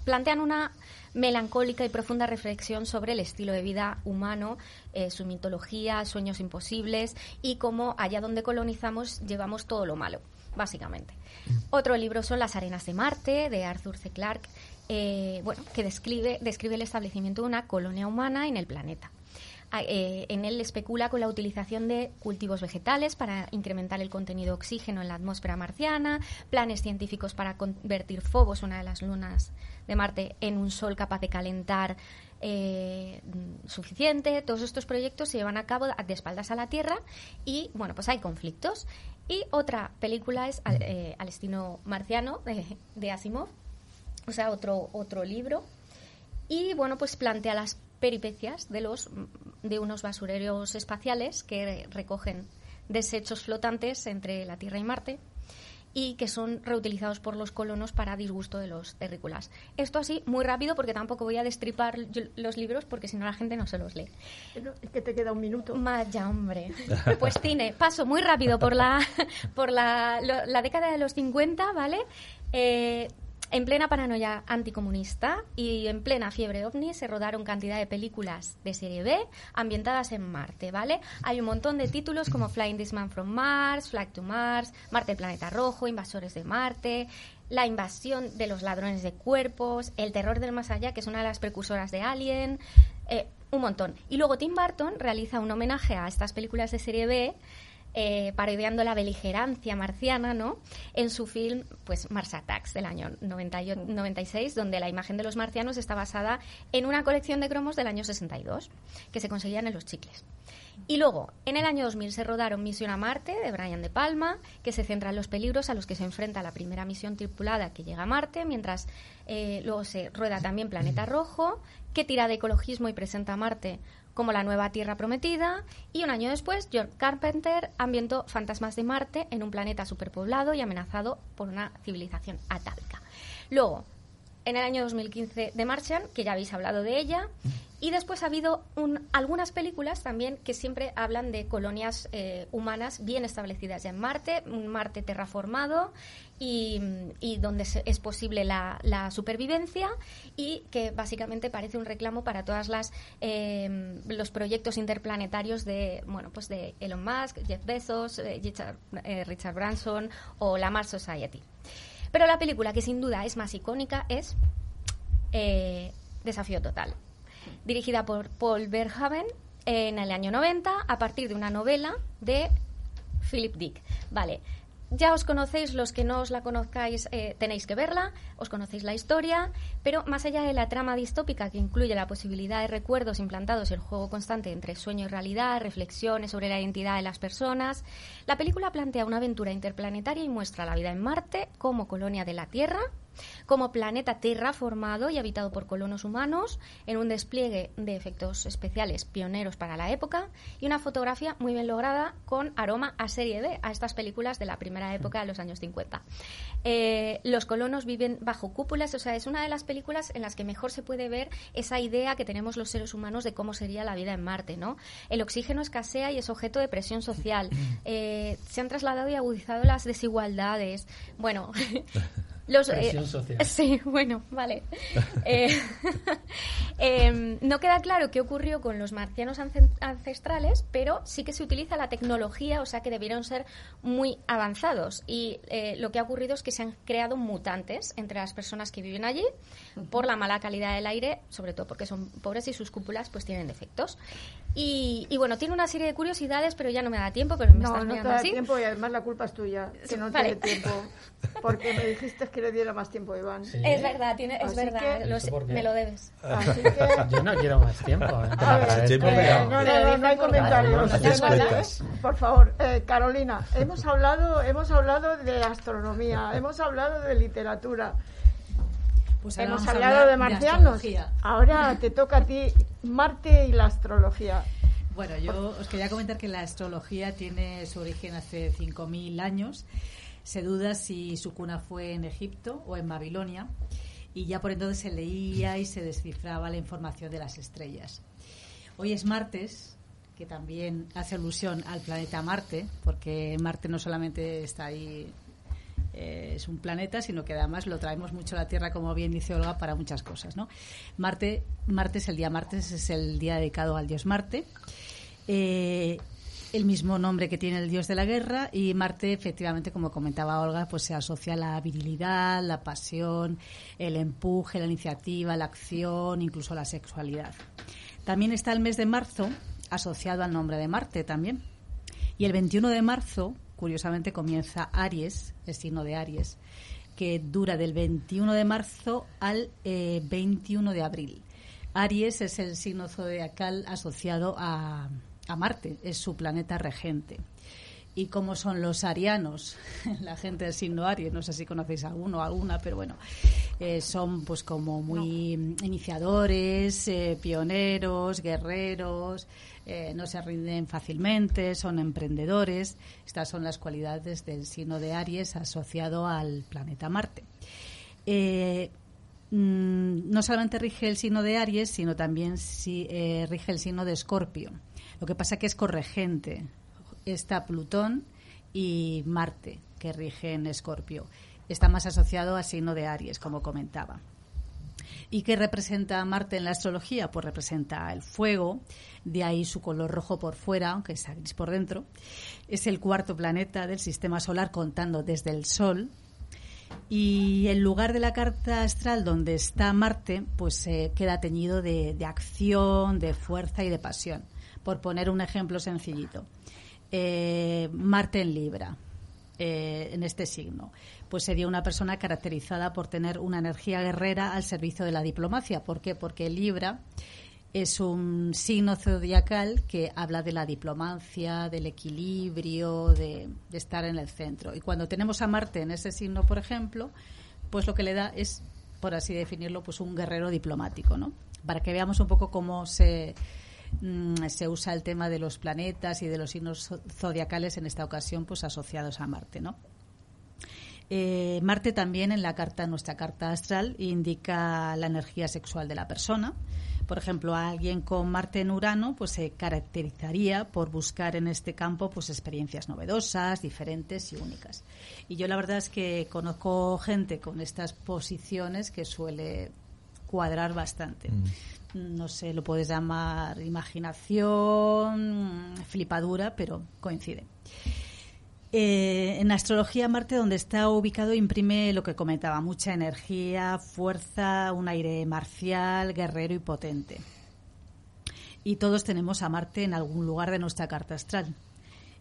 [SPEAKER 3] plantean una melancólica y profunda reflexión sobre el estilo de vida humano, eh, su mitología, sueños imposibles y cómo allá donde colonizamos llevamos todo lo malo, básicamente. Otro libro son Las arenas de Marte, de Arthur C. Clarke, eh, bueno, que describe, describe el establecimiento de una colonia humana en el planeta. Ah, eh, en él especula con la utilización de cultivos vegetales para incrementar el contenido de oxígeno en la atmósfera marciana, planes científicos para convertir Phobos, una de las lunas de Marte, en un sol capaz de calentar eh, suficiente. Todos estos proyectos se llevan a cabo de espaldas a la Tierra y, bueno, pues hay conflictos. Y otra película es Al, eh, marciano (laughs) de, de Asimov, o sea, otro, otro libro y bueno pues plantea las peripecias de los de unos basureros espaciales que recogen desechos flotantes entre la Tierra y Marte y que son reutilizados por los colonos para disgusto de los terrícolas. Esto así muy rápido porque tampoco voy a destripar los libros porque si no la gente no se los lee.
[SPEAKER 2] Es que te queda un minuto.
[SPEAKER 3] Vaya, hombre. (laughs) Pues cine, paso muy rápido por la, por la, lo- la década de los 50, ¿vale? Eh, en plena paranoia anticomunista y en plena fiebre ovni se rodaron cantidad de películas de serie B ambientadas en Marte, ¿vale? Hay un montón de títulos como Flying This Man from Mars, Flag to Mars, Marte el planeta rojo, Invasores de Marte, La invasión de los ladrones de cuerpos, El terror del más allá, que es una de las precursoras de Alien, eh, un montón. Y luego Tim Burton realiza un homenaje a estas películas de serie B eh, parodiando la beligerancia marciana, ¿no? En su film, pues, Mars Attacks, del año 98 96, donde la imagen de los marcianos está basada en una colección de cromos del año 62, que se conseguían en los chicles. Y luego, en el año 2000 se rodaron Misión a Marte, de Brian De Palma, que se centra en los peligros a los que se enfrenta la primera misión tripulada que llega a Marte, mientras eh, luego se rueda también Planeta Rojo, que tira de ecologismo y presenta a Marte como la nueva Tierra prometida, y un año después, John Carpenter ambientó Fantasmas de Marte en un planeta superpoblado y amenazado por una civilización atávica. Luego, en el año 2015 The Martian, que ya habéis hablado de ella, y después ha habido un- algunas películas también que siempre hablan de colonias eh, humanas bien establecidas ya en Marte, un Marte terraformado y, y donde es posible la, supervivencia y que básicamente parece un reclamo para todas las eh, los proyectos interplanetarios de bueno pues de Elon Musk, Jeff Bezos, eh, Richard, eh, Richard Branson o la Mars Society. Pero la película que sin duda es más icónica es eh, Desafío Total, dirigida por Paul Verhoeven en el año 90 a partir de una novela de Philip Dick. Vale, ya os conocéis, los que no os la conozcáis eh, tenéis que verla, os conocéis la historia, pero más allá de la trama distópica que incluye la posibilidad de recuerdos implantados y el juego constante entre sueño y realidad, reflexiones sobre la identidad de las personas, la película plantea una aventura interplanetaria y muestra la vida en Marte como colonia de la Tierra como planeta terraformado y habitado por colonos humanos, en un despliegue de efectos especiales pioneros para la época y una fotografía muy bien lograda con aroma a serie B, a estas películas de la primera época de los años 50. Eh, los colonos viven bajo cúpulas, o sea, es una de las películas en las que mejor se puede ver esa idea que tenemos los seres humanos de cómo sería la vida en Marte, ¿no? El oxígeno escasea y es objeto de presión social. (clears throat) Eh, se han trasladado y agudizado las desigualdades. Bueno, (laughs)
[SPEAKER 6] Los, eh, (laughs)
[SPEAKER 3] sí, bueno, vale. (laughs) Eh, (laughs) em, no queda claro qué ocurrió con los marcianos ancestrales, pero sí que se utiliza la tecnología, o sea que debieron ser muy avanzados. Y eh, lo que ha ocurrido es que se han creado mutantes entre las personas que viven allí por la mala calidad del aire, sobre todo porque son pobres y sus cúpulas pues tienen defectos. Y, bueno, tiene una serie de curiosidades, pero ya no me da tiempo, pero me
[SPEAKER 2] no,
[SPEAKER 3] estás
[SPEAKER 2] no te da tiempo y además la culpa es tuya, que no tiene tiempo. Porque me dijiste que le diera más tiempo a Iván.
[SPEAKER 3] Es verdad, tiene, es verdad, me lo debes.
[SPEAKER 6] Así (laughs) que... Yo no quiero más tiempo.
[SPEAKER 2] ¿eh? no, no, no, hay comentarios. Por favor, eh, Carolina, hemos hablado, hemos hablado de astronomía, (laughs) hemos hablado de literatura. Pues Hemos hablado de marcianos. ahora (laughs) te toca a ti Marte y la astrología.
[SPEAKER 9] Bueno, yo os quería comentar que la astrología tiene su origen hace 5.000 años. Se duda si su cuna fue en Egipto o en Babilonia. Y ya por entonces se leía y se descifraba la información de las estrellas. Hoy es martes, que también hace alusión al planeta Marte, porque Marte no solamente está ahí eh, es un planeta, sino que además lo traemos mucho a la Tierra, como bien dice Olga, para muchas cosas. ¿no? Marte, Marte es el día martes, es el día dedicado al dios Marte. Eh, el mismo nombre que tiene el dios de la guerra y Marte efectivamente como comentaba Olga pues se asocia a la virilidad, la pasión, el empuje, la iniciativa, la acción, incluso la sexualidad. También está el mes de marzo asociado al nombre de Marte también. Y el 21 de marzo curiosamente comienza Aries, el signo de Aries, que dura del 21 de marzo al 21 eh, de abril. Aries es el signo zodiacal asociado a, a Marte, es su planeta regente y cómo son los arianos, (laughs) la gente del signo Aries, no sé si conocéis a alguno o alguna, pero bueno, eh, son pues como muy iniciadores, eh, pioneros, guerreros, eh, no se rinden fácilmente, son emprendedores. Estas son las cualidades del signo de Aries asociado al planeta Marte. Mm, no solamente rige el signo de Aries, sino también si, rige el signo de Escorpio. Lo que pasa que es corregente, está Plutón y Marte, que rige en Escorpio. Está más asociado al signo de Aries, como comentaba. ¿Y qué representa Marte en la astrología? Pues representa el fuego, de ahí su color rojo por fuera, aunque es gris por dentro. Es el cuarto planeta del sistema solar contando desde el Sol. Y el lugar de la carta astral donde está Marte, pues se queda teñido de acción, de fuerza y de pasión. Por poner un ejemplo sencillito eh, Marte en Libra, eh, en este signo, pues sería una persona caracterizada por tener una energía guerrera al servicio de la diplomacia. ¿Por qué? Porque Libra es un signo zodiacal que habla de la diplomacia, del equilibrio, de, de, estar en el centro. Y cuando tenemos a Marte en ese signo, por ejemplo, pues lo que le da es, por así definirlo, pues un guerrero diplomático, ¿no? Para que veamos un poco cómo se, Mm, se usa el tema de los planetas y de los signos zodiacales en esta ocasión pues asociados a Marte, ¿no? Eh, Marte también en la carta, nuestra carta astral, indica la energía sexual de la persona. Por ejemplo, alguien con Marte en Urano, pues se caracterizaría por buscar en este campo, pues experiencias novedosas, diferentes y únicas. Y yo la verdad es que conozco gente con estas posiciones que suele cuadrar bastante. Mm no sé, lo puedes llamar imaginación, flipadura, pero coincide. Eh, en astrología Marte, donde está ubicado, imprime lo que comentaba, mucha energía, fuerza, un aire marcial, guerrero y potente. Y todos tenemos a Marte en algún lugar de nuestra carta astral.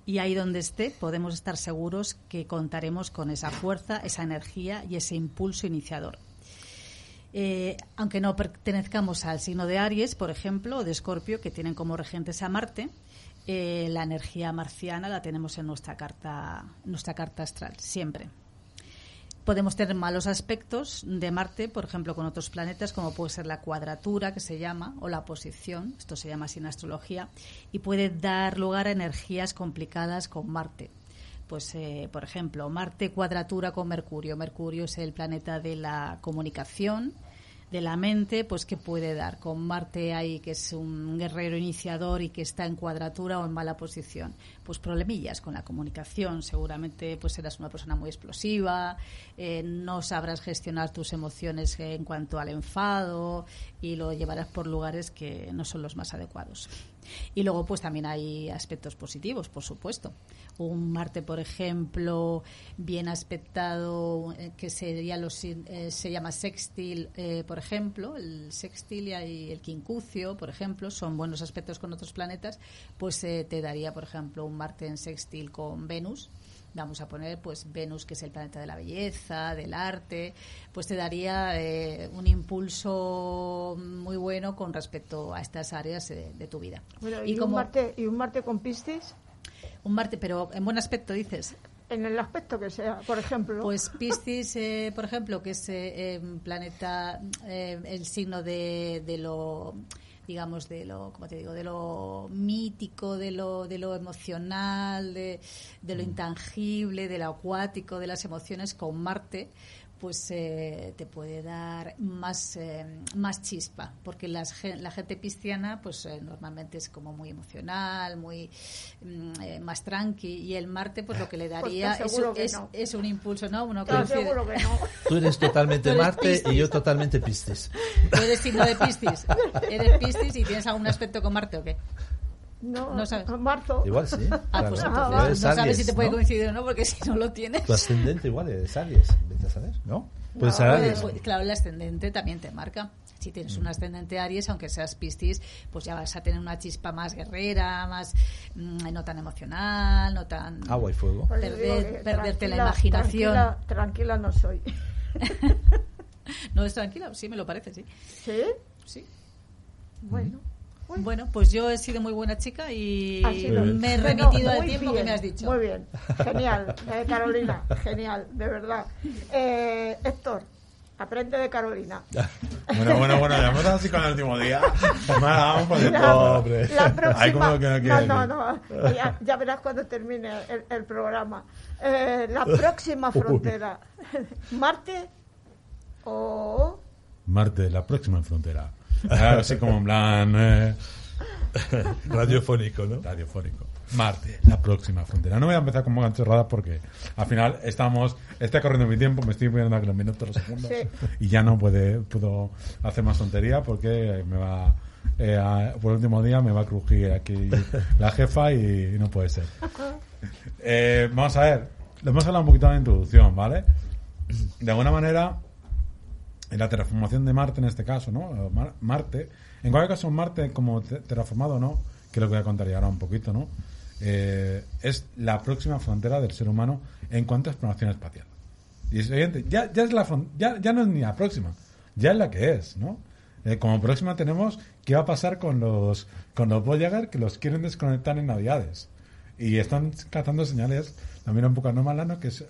[SPEAKER 9] Y ahí donde esté, podemos estar seguros que contaremos con esa fuerza, esa energía y ese impulso iniciador. Eh, aunque no pertenezcamos al signo de Aries, por ejemplo, o de Escorpio, que tienen como regentes a Marte, eh, la energía marciana la tenemos en nuestra carta, nuestra carta astral, siempre. Podemos tener malos aspectos de Marte, por ejemplo, con otros planetas, como puede ser la cuadratura, que se llama, o la posición, esto se llama así en astrología, y puede dar lugar a energías complicadas con Marte. Pues, eh, por ejemplo, Marte cuadratura con Mercurio. Mercurio es el planeta de la comunicación, de la mente, pues que puede dar con Marte ahí, que es un guerrero iniciador y que está en cuadratura o en mala posición. Pues problemillas con la comunicación, seguramente pues serás una persona muy explosiva, eh, no sabrás gestionar tus emociones en cuanto al enfado y lo llevarás por lugares que no son los más adecuados. Y luego, pues también hay aspectos positivos, por supuesto. Un Marte, por ejemplo, bien aspectado, eh, que sería los, eh, se llama sextil, eh, por ejemplo, el sextil y el quincucio, por ejemplo, son buenos aspectos con otros planetas, pues te daría, por ejemplo, un Marte en sextil con Venus, vamos a poner pues Venus que es el planeta de la belleza del arte pues te daría eh, un impulso muy bueno con respecto a estas áreas de, tu vida.
[SPEAKER 2] Y, un Marte y un Marte con Piscis
[SPEAKER 9] un Marte pero en buen aspecto dices.
[SPEAKER 2] En el aspecto que sea, por ejemplo.
[SPEAKER 9] Pues Piscis, eh, por ejemplo, que es eh, planeta, el signo de, de lo digamos, de lo, como te digo, de lo mítico, de lo, de lo emocional, de, de lo mm. intangible, de lo acuático, de las emociones con Marte, pues eh, te puede dar más, eh, más chispa, porque las, la gente pisciana pues eh, normalmente es como muy emocional, muy mm, más tranqui, y el Marte pues lo que le pues daría es, es, un impulso, ¿no? Uno
[SPEAKER 2] seguro que no. (laughs)
[SPEAKER 7] Tú eres totalmente Marte y yo totalmente Piscis.
[SPEAKER 9] Tú eres signo de Piscis. (laughs) ¿Eres Piscis y tienes algún aspecto con Marte o qué?
[SPEAKER 2] No, no sabes. marzo.
[SPEAKER 7] Igual sí. (laughs)
[SPEAKER 9] Ah, pues no sabes si te puede coincidir o no, porque (laughs) si no lo tienes.
[SPEAKER 7] Tu ascendente igual es Aries, vete a saber, ¿no?
[SPEAKER 9] Puede ser Aries. claro, el ascendente también te marca. Si tienes un ascendente Aries, aunque seas Piscis, pues ya vas a tener una chispa más guerrera, más mm, no tan emocional, no tan.
[SPEAKER 7] Agua y fuego.
[SPEAKER 9] Pues perderte la imaginación.
[SPEAKER 2] Tranquila, tranquila no soy. (laughs)
[SPEAKER 9] ¿No es tranquila? Sí, me lo parece, sí.
[SPEAKER 2] ¿Sí?
[SPEAKER 9] Sí.
[SPEAKER 2] Bueno.
[SPEAKER 9] Bueno, pues yo he sido muy buena chica y me he remitido al tiempo que me has dicho.
[SPEAKER 2] Muy bien, genial, eh, Carolina, (laughs) genial, de verdad. Eh, Héctor, aprende de Carolina. (laughs)
[SPEAKER 4] Bueno, bueno, bueno, ya hemos así con el último día. (laughs) Vamos por
[SPEAKER 2] la, la próxima, no, no, no, ya, verás cuando termine el, programa. Eh, la próxima frontera, Marte o...
[SPEAKER 4] Marte, la próxima frontera. Así como en plan... Eh, (laughs)
[SPEAKER 7] Radiofónico, ¿no?
[SPEAKER 4] Radiofónico. Marte, la próxima frontera. No voy a empezar con gancho porque al final estamos, está corriendo mi tiempo, me estoy viendo aquí los minutos, los segundos y ya no puede, puedo hacer más tontería porque me va, eh, por el último día me va a crujir aquí (laughs) la jefa y, no puede ser. Eh, vamos a ver, le hemos hablado un poquito de la introducción, ¿vale? De alguna manera, en la terraformación de Marte en este caso, ¿no? Marte, en cualquier caso Marte como terraformado, ¿no? Que lo voy a contar ahora un poquito, ¿no? Eh, es la próxima frontera del ser humano en cuanto a exploración espacial. Y es evidente, ya, ya, es la ya, ya no es ni la próxima, ya es la que es, ¿no? Eh, como próxima tenemos qué va a pasar con los con los Voyager que los quieren desconectar en Navidades. Y están cazando señales también un poco anómalas, ¿no? Que es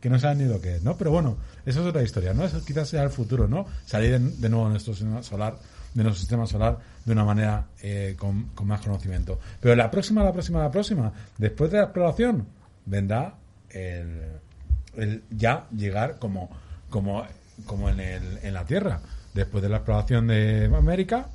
[SPEAKER 4] que no saben ni lo que es, ¿no? Pero bueno, eso es otra historia, ¿no? Eso quizás sea el futuro, ¿no? Salir de, nuevo de nuestro sistema solar, de nuestro sistema solar de una manera eh, con, más conocimiento. Pero la próxima, la próxima, la próxima, después de la exploración, vendrá el, ya llegar como, como, como en, el, en la Tierra. Después de la exploración de América,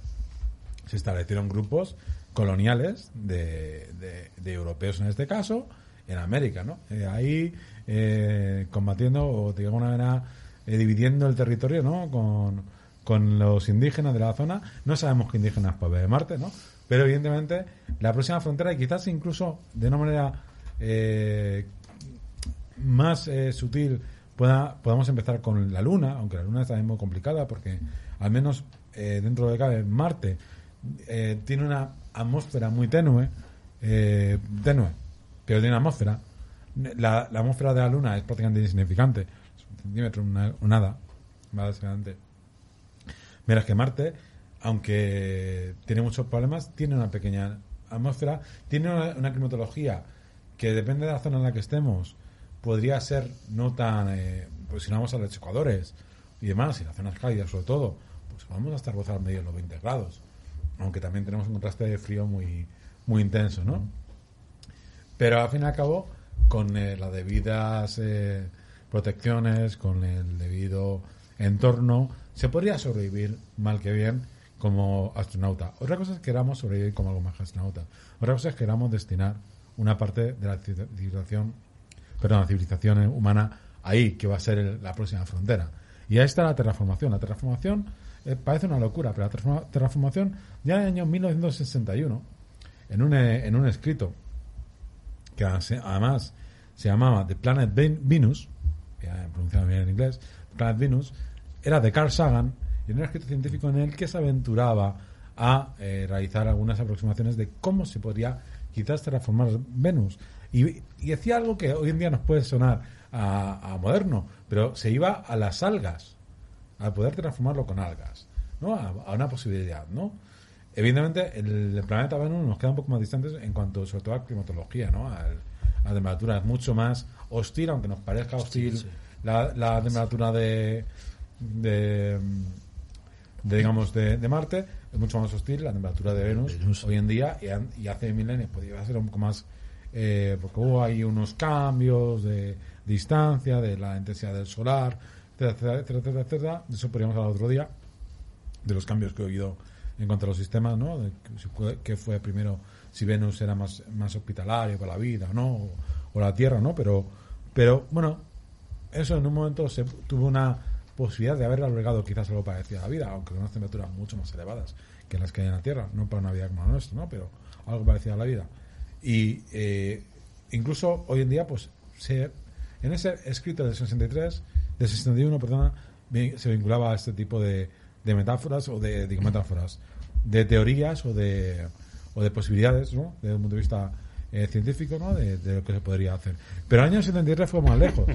[SPEAKER 4] se establecieron grupos coloniales de, de, europeos en este caso, en América, ¿no? Eh, ahí eh, combatiendo o de alguna manera eh, dividiendo el territorio ¿no? con, con los indígenas de la zona. No sabemos qué indígenas puede de Marte, ¿no? Pero evidentemente la próxima frontera y quizás incluso de una manera eh, más sutil pueda, podamos empezar con la Luna, aunque la Luna está muy complicada porque al menos dentro de cabe Marte tiene una atmósfera muy tenue, tenue, pero tiene una atmósfera la, atmósfera de la Luna es prácticamente insignificante, es un centímetro, una, nada, básicamente. Mientras que Marte, aunque tiene muchos problemas, tiene una pequeña atmósfera, tiene una, climatología que depende de la zona en la que estemos, podría ser no tan, eh, pues si no vamos a los ecuadores y demás, y las zonas cálidas sobre todo, pues vamos a estar rozando medio los 20 grados. Aunque también tenemos un contraste de frío muy, muy intenso, ¿no? Pero al fin y al cabo, con eh, las debidas eh, protecciones, con el debido entorno, se podría sobrevivir mal que bien como astronauta. Otra cosa es que queramos sobrevivir como algo más astronauta. Otra cosa es que queramos destinar una parte de la civilización, perdón, la civilización humana ahí, que va a ser la próxima frontera. Y ahí está la terraformación. La terraformación eh, parece una locura, pero la terraformación ya en el año 1961, en un, en un escrito que además se llamaba The Planet Venus, ya pronunciado bien en inglés, Planet Venus, era de Carl Sagan, y era un escrito científico en el que se aventuraba a eh, realizar algunas aproximaciones de cómo se podría quizás terraformar Venus. Y, decía algo que hoy en día nos puede sonar a, moderno, pero se iba a las algas, a poder transformarlo con algas, ¿no? A, una posibilidad, ¿no? Evidentemente, el, planeta Venus nos queda un poco más distantes en cuanto, sobre todo, a climatología, ¿no? A, la temperatura es mucho más hostil, aunque nos parezca hostil La, la, temperatura de, de, digamos, de, Marte, es mucho más hostil la temperatura de Venus, hoy en día y, hace milenios podría ser un poco más eh, porque hubo ahí unos cambios de distancia, de la intensidad del solar, etcétera, etcétera, etcétera, De eso podríamos hablar otro día, de los cambios que he oído en cuanto a los sistemas, ¿no? Que fue primero, si Venus era más, más hospitalario para la vida, ¿no? O, la Tierra, ¿no? Pero, pero, bueno, eso en un momento se tuvo una posibilidad de haber albergado quizás algo parecido a la vida, aunque con unas temperaturas mucho más elevadas que las que hay en la Tierra, no para una vida como la nuestra, ¿no? Pero algo parecido a la vida. Y eh, incluso hoy en día, pues, se en ese escrito del 63, del 61, perdona, se vinculaba a este tipo de, de metáforas o de, metáforas, de teorías o de, o de posibilidades, ¿no? Desde un punto de vista eh, científico, ¿no? De, lo que se podría hacer. Pero el año 73 fue más lejos.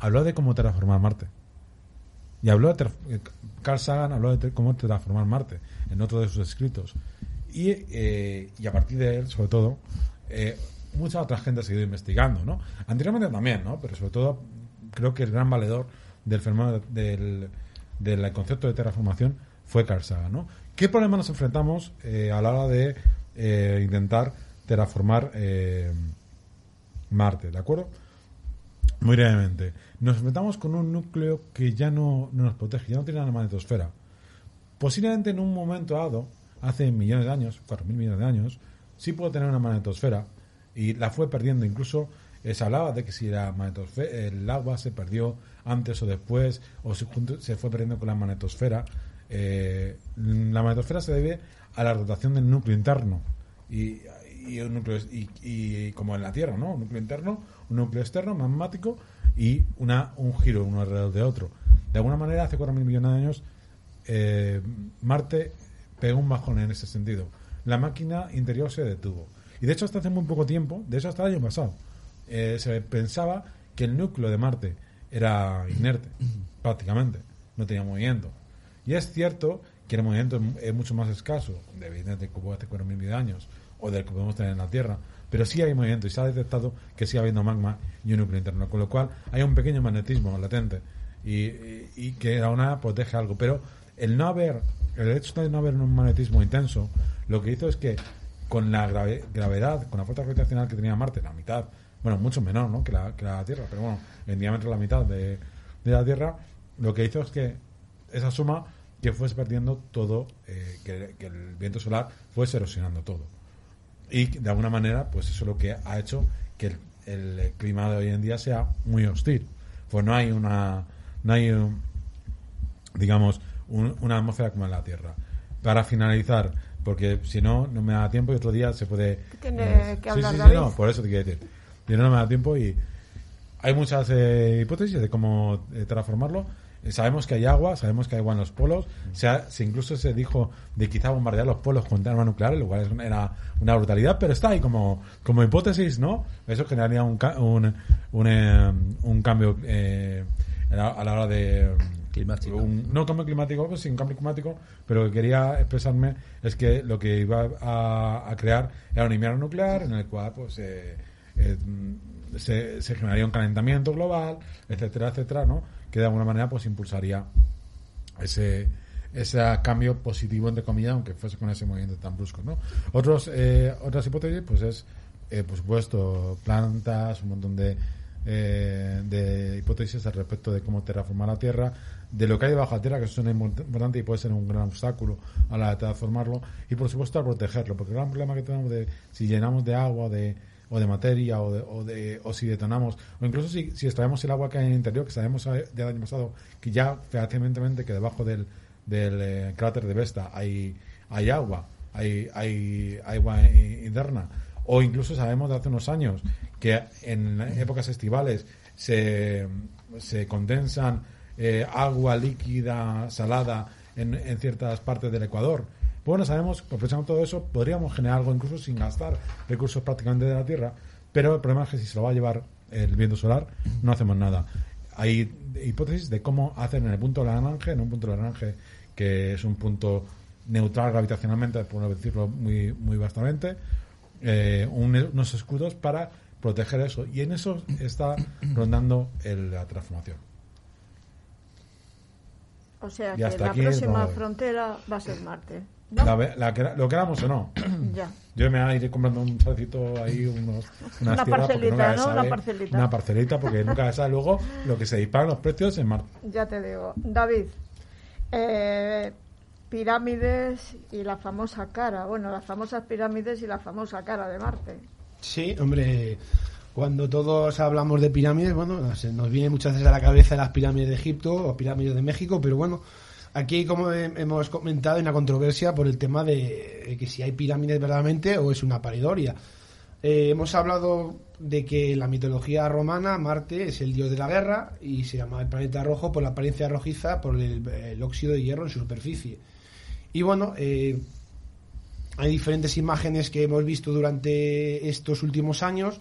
[SPEAKER 4] habló de cómo terraformar Marte. Y habló de eh, Carl Sagan habló de cómo transformar Marte en otro de sus escritos. Y, eh, y a partir de él, sobre todo, eh, mucha otra gente ha seguido investigando, ¿no? Anteriormente también, ¿no? Pero sobre todo creo que el gran valedor del fenómeno del, del concepto de terraformación fue Carl ¿no? ¿Qué problema nos enfrentamos eh, a la hora de eh, intentar terraformar eh, Marte, ¿de acuerdo? Muy brevemente. Nos enfrentamos con un núcleo que ya no, no nos protege, ya no tiene la magnetosfera. Posiblemente en un momento dado, hace millones de años, cuatro mil millones de años, sí pudo tener una magnetosfera, y la fue perdiendo. Incluso se hablaba de que si la el agua se perdió antes o después, o se, se fue perdiendo con la magnetosfera. Eh, la magnetosfera se debe a la rotación del núcleo interno. Y, y, un núcleo, y, como en la Tierra, ¿no? Un núcleo interno, un núcleo externo, magmático, y una, un giro uno alrededor de otro. De alguna manera, hace 4.000 millones de años, eh, Marte pegó un bajón en ese sentido. La máquina interior se detuvo y de hecho, hasta hace muy poco tiempo, de hecho hasta el año pasado, eh, se pensaba que el núcleo de Marte era inerte, (clears throat) prácticamente, no tenía movimiento. Y es cierto que el movimiento es mucho más escaso, de evidentemente como hace 4.000 de años, o del que podemos tener en la Tierra, pero sí hay movimiento y se ha detectado que sigue habiendo magma y un núcleo interno, con lo cual hay un pequeño magnetismo latente y, y, que la una protege algo. Pero el no haber, el hecho de no haber un magnetismo intenso, lo que hizo es que con la gravedad, con la fuerza gravitacional que tenía Marte, la mitad, bueno, mucho menor ¿no? que, la, que la Tierra, pero bueno, en diámetro la mitad de, de la Tierra, lo que hizo es que esa suma que fuese perdiendo todo, eh, que, el viento solar fuese erosionando todo. Y de alguna manera, pues eso es lo que ha hecho que el, clima de hoy en día sea muy hostil. Pues no hay una, no hay, digamos, una atmósfera como en la Tierra. Para finalizar, porque si no, no me da tiempo y otro día se puede...
[SPEAKER 2] Tiene que hablar
[SPEAKER 4] sí, sí, no, por eso te quiero decir. Si no, me da tiempo y hay muchas eh, hipótesis de cómo eh, transformarlo. Eh, sabemos que hay agua, sabemos que hay agua en los polos. Se, se incluso se dijo de quizá bombardear los polos con arma nuclear, lo cual era una brutalidad, pero está ahí como, como hipótesis, ¿no? Eso generaría un, un, un, un cambio a la hora de
[SPEAKER 7] climático.
[SPEAKER 4] Un, no cambio climático, pues sí, un cambio climático, pero lo que quería expresarme es que lo que iba a, crear era un invierno nuclear en el cual pues eh, eh, se, generaría un calentamiento global, etcétera, etcétera, ¿no? Que de alguna manera pues impulsaría ese ese cambio positivo entre comillas aunque fuese con ese movimiento tan brusco no otros eh, otras hipótesis pues es eh, por supuesto plantas un montón de eh, de hipótesis al respecto de cómo terraformar la tierra de lo que hay debajo de la tierra que eso es importante y puede ser un gran obstáculo a la de terraformarlo y por supuesto a protegerlo porque el gran problema que tenemos de si llenamos de agua de o de materia o, de, o, de, o si detonamos o incluso si, si extraemos el agua que hay en el interior que sabemos del año pasado que ya fehacientemente que debajo del del eh, cráter de Vesta hay, hay agua, hay, hay, agua interna. O incluso sabemos de hace unos años que en épocas estivales se, se condensan eh, agua líquida, salada en, en, ciertas partes del Ecuador. Bueno, sabemos, aprovechando todo eso, podríamos generar algo incluso sin gastar recursos prácticamente de la Tierra, pero el problema es que si se lo va a llevar el viento solar, no hacemos nada. Hay hipótesis de cómo hacer en el punto de Lagrange, en un punto de Lagrange que es un punto neutral gravitacionalmente, por decirlo muy, muy vastamente, eh, unos escudos para proteger eso. Y en eso está rondando la transformación.
[SPEAKER 2] O sea, que la próxima frontera va a ser Marte.
[SPEAKER 4] Lo queramos o no. (clears throat)
[SPEAKER 2] ya.
[SPEAKER 4] Yo me iré comprando un chacito ahí, unos,
[SPEAKER 2] una parcelita, ¿no? una parcelita.
[SPEAKER 4] Una parcelita, porque nunca sabe luego lo que se disparan los precios en Marte.
[SPEAKER 2] Ya te digo. David, eh, pirámides y la famosa cara. Bueno, las famosas pirámides y la famosa cara de Marte.
[SPEAKER 8] Sí, hombre, cuando todos hablamos de pirámides, bueno, nos viene muchas veces a la cabeza las pirámides de Egipto o pirámides de México, pero bueno, aquí como hemos comentado hay una controversia por el tema de que si hay pirámides verdaderamente o es una paridoria. Eh, hemos hablado de que la mitología romana Marte es el dios de la guerra y se llama el planeta rojo por la apariencia rojiza por el, óxido de hierro en su superficie. Y bueno, eh, hay diferentes imágenes que hemos visto durante estos últimos años.